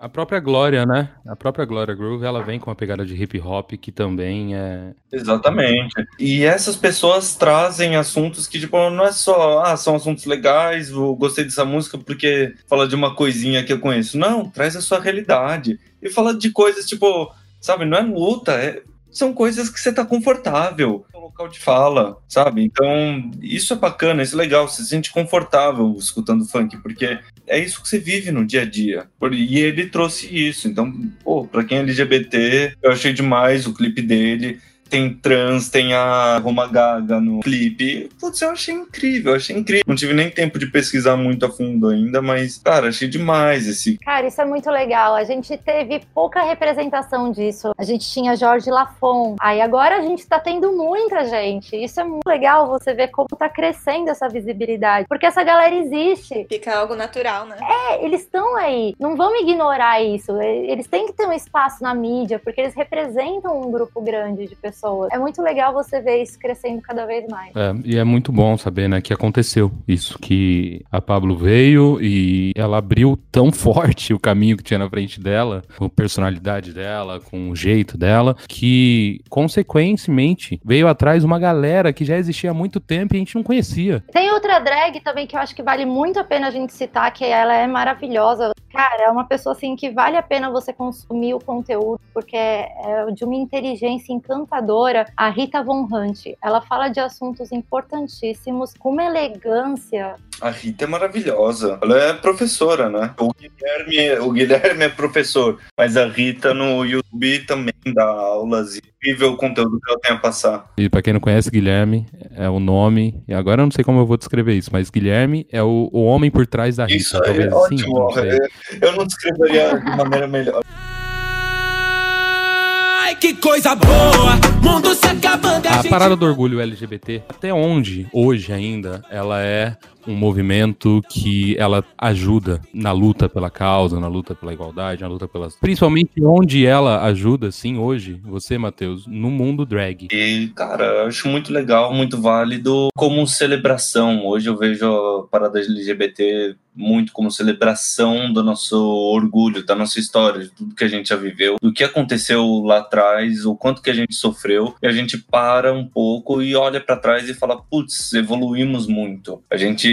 a, própria Glória, né? A própria Glória Groove, ela vem com uma pegada de hip hop que também é. Exatamente. E essas pessoas trazem assuntos que, tipo, não é só, ah, são assuntos legais, eu gostei dessa música porque fala de uma coisinha que eu conheço. Não, traz a sua realidade. E fala de coisas, tipo, sabe, não é luta, é são coisas que você tá confortável no local de fala, sabe? Então, isso é bacana, isso é legal, você se sente confortável escutando funk, porque é isso que você vive no dia a dia. E ele trouxe isso. Então, pô, pra quem é LGBT, eu achei demais o clipe dele tem trans, tem a Roma Gaga no clipe. Putz, eu achei incrível, eu achei incrível. Não tive nem tempo de pesquisar muito a fundo ainda, mas, cara, achei demais esse. Cara, isso é muito legal. A gente teve pouca representação disso. A gente tinha Jorge Lafon. Aí agora a gente tá tendo muita gente. Isso é muito legal você ver como tá crescendo essa visibilidade. Porque essa galera existe. Fica algo natural, né? É, eles estão aí. Não vamos ignorar isso. Eles têm que ter um espaço na mídia, porque eles representam um grupo grande de pessoas pessoas. É muito legal você ver isso crescendo cada vez mais. É, e é muito bom saber, né, que aconteceu isso, que a Pablo veio e ela abriu tão forte o caminho que tinha na frente dela, com a personalidade dela, com o jeito dela, que consequentemente veio atrás uma galera que já existia há muito tempo e a gente não conhecia. Tem outra drag também que eu acho que vale muito a pena a gente citar, que ela é maravilhosa. Cara, é uma pessoa assim que vale a pena você consumir o conteúdo, porque é de uma inteligência encantadora a Rita Von Hunt. Ela fala de assuntos importantíssimos com uma elegância. A Rita é maravilhosa. Ela é professora, né? O Guilherme, o Guilherme é professor, mas a Rita no YouTube também dá aulas e incrível o conteúdo que ela tem a passar. E para quem não conhece, Guilherme é o nome, e agora eu não sei como eu vou descrever isso, mas Guilherme é o, o homem por trás da Rita. Isso é talvez assim, ótimo. Assim, não eu não descreveria de maneira melhor. Ai, que coisa boa! Mundo se acabando. A, a gente... parada do orgulho LGBT, até onde hoje ainda ela é um movimento que ela ajuda na luta pela causa, na luta pela igualdade, na luta pelas. Principalmente onde ela ajuda, sim, hoje, você, Matheus, no mundo drag. E, cara, acho muito legal, muito válido como celebração. Hoje eu vejo a parada LGBT muito como celebração do nosso orgulho, da nossa história, de tudo que a gente já viveu, do que aconteceu lá atrás, o quanto que a gente sofreu, e a gente para um pouco e olha para trás e fala, putz, evoluímos muito. A gente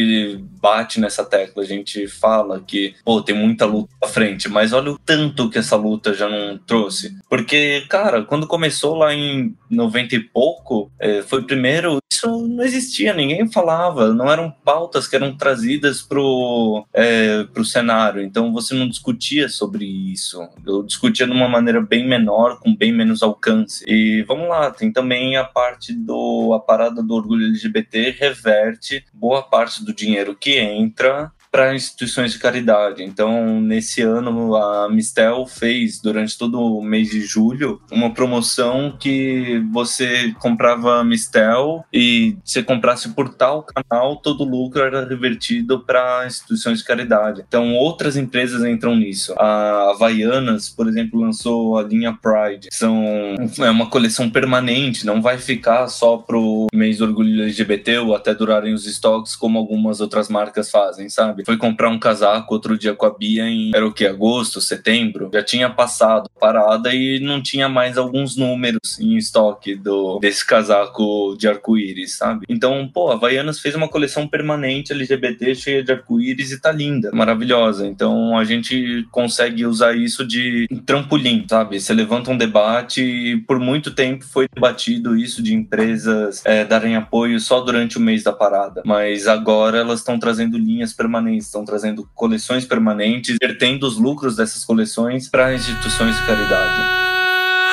bate nessa tecla, a gente fala que, pô, tem muita luta à frente, mas olha o tanto que essa luta já não trouxe. Porque, cara, quando começou lá em 90 e pouco, é, foi primeiro, isso não existia, ninguém falava, não eram pautas que eram trazidas pro, é, pro cenário, então você não discutia sobre isso. Eu discutia de uma maneira bem menor, com bem menos alcance. E vamos lá, tem também a parte do, a parada do orgulho LGBT reverte boa parte do dinheiro que entra para instituições de caridade. Então, nesse ano, a Mistel fez, durante todo o mês de julho, uma promoção que você comprava Mistel e se comprasse por tal canal, todo o lucro era revertido para instituições de caridade. Então, outras empresas entram nisso. A Havaianas, por exemplo, lançou a linha Pride. São, é uma coleção permanente, não vai ficar só pro mês do orgulho LGBT ou até durarem os estoques, como algumas outras marcas fazem, sabe? Foi comprar um casaco outro dia com a Bia em era o que agosto, setembro. Já tinha passado parada e não tinha mais alguns números em estoque do desse casaco de arco-íris, sabe? Então, pô, a Havaianas fez uma coleção permanente LGBT cheia de arco-íris e tá linda, maravilhosa. Então a gente consegue usar isso de trampolim, sabe? Você levanta um debate e por muito tempo foi debatido isso de empresas é, darem apoio só durante o mês da parada, mas agora elas estão trazendo linhas permanentes estão trazendo coleções permanentes, vertendo os lucros dessas coleções para instituições de caridade.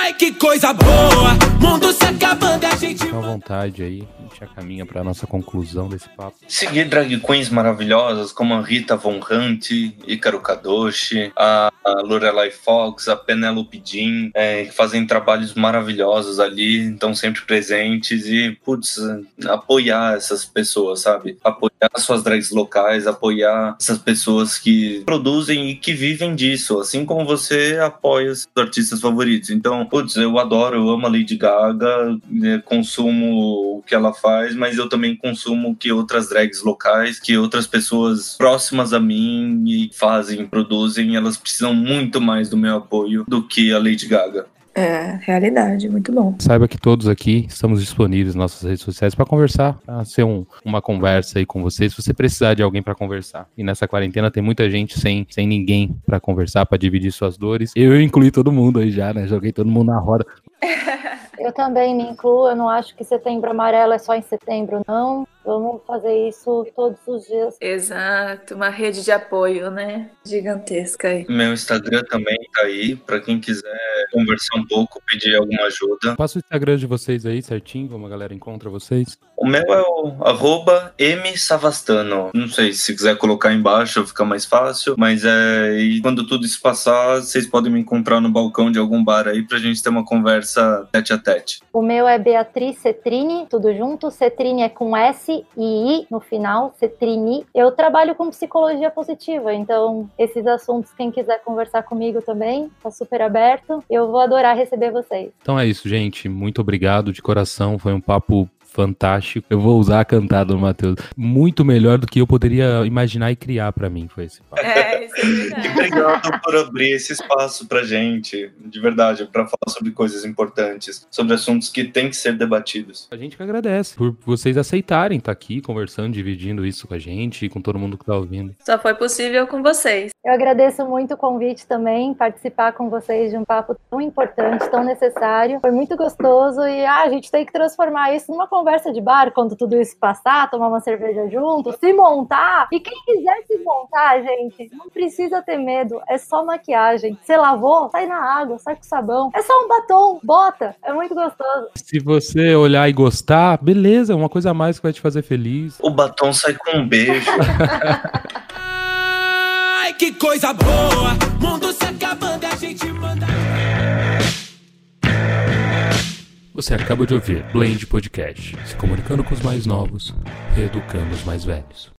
Ai, que coisa boa! Mundo se acabando, a gente. Fica à vontade aí, gente já caminha para nossa conclusão desse papo. Seguir drag queens maravilhosas como a Rita Von Hunt, Icaro Kadoshi, a Lorelai Fox, a Penelope Jean, é, que fazem trabalhos maravilhosos ali, estão sempre presentes e, putz, apoiar essas pessoas, sabe? Apoiar suas drags locais, apoiar essas pessoas que produzem e que vivem disso, assim como você apoia seus artistas favoritos. Então, putz, eu adoro, eu amo a Lady Gaga, né, consumo o que ela faz, mas eu também consumo que outras drags locais, que outras pessoas próximas a mim e fazem, produzem, elas precisam muito mais do meu apoio do que a Lady Gaga. É, realidade, muito bom. Saiba que todos aqui estamos disponíveis nas nossas redes sociais para conversar, para ser um, uma conversa aí com vocês, se você precisar de alguém para conversar. E nessa quarentena tem muita gente sem, sem ninguém para conversar, para dividir suas dores. Eu incluí todo mundo aí já, né? Joguei todo mundo na roda. Eu também me incluo, eu não acho que setembro amarelo é só em setembro, não. Vamos fazer isso todos os dias. Exato, uma rede de apoio, né? Gigantesca aí. Meu Instagram também tá aí, pra quem quiser conversar um pouco, pedir alguma ajuda. Passa o Instagram de vocês aí certinho, como a galera encontra vocês. O meu é o arroba msavastano. Não sei se quiser colocar embaixo fica mais fácil, mas é. E quando tudo isso passar, vocês podem me encontrar no balcão de algum bar aí pra gente ter uma conversa tete a tete. O meu é Beatriz Cetrini, tudo junto. Cetrini é com S e I no final, Cetrini. Eu trabalho com psicologia positiva, então esses assuntos, quem quiser conversar comigo também, tá super aberto. Eu vou adorar receber vocês. Então é isso, gente. Muito obrigado de coração. Foi um papo fantástico. Eu vou usar a cantada do Matheus. Muito melhor do que eu poderia imaginar e criar para mim, foi esse papo. É, isso é verdade. E obrigado por abrir esse espaço pra gente, de verdade, pra falar sobre coisas importantes, sobre assuntos que têm que ser debatidos. A gente que agradece por vocês aceitarem estar aqui conversando, dividindo isso com a gente e com todo mundo que tá ouvindo. Só foi possível com vocês. Eu agradeço muito o convite também, participar com vocês de um papo tão importante, tão necessário. Foi muito gostoso e ah, a gente tem que transformar isso numa conversa de bar quando tudo isso passar, tomar uma cerveja junto, se montar. E quem quiser se montar, gente, não precisa ter medo, é só maquiagem. Você lavou, sai na água, sai com sabão. É só um batom, bota, é muito gostoso. Se você olhar e gostar, beleza, é uma coisa a mais que vai te fazer feliz. O batom sai com um beijo. Ai, que coisa boa! Mundo se acabando, a gente manda. Você acaba de ouvir Blend Podcast, se comunicando com os mais novos, reeducando os mais velhos.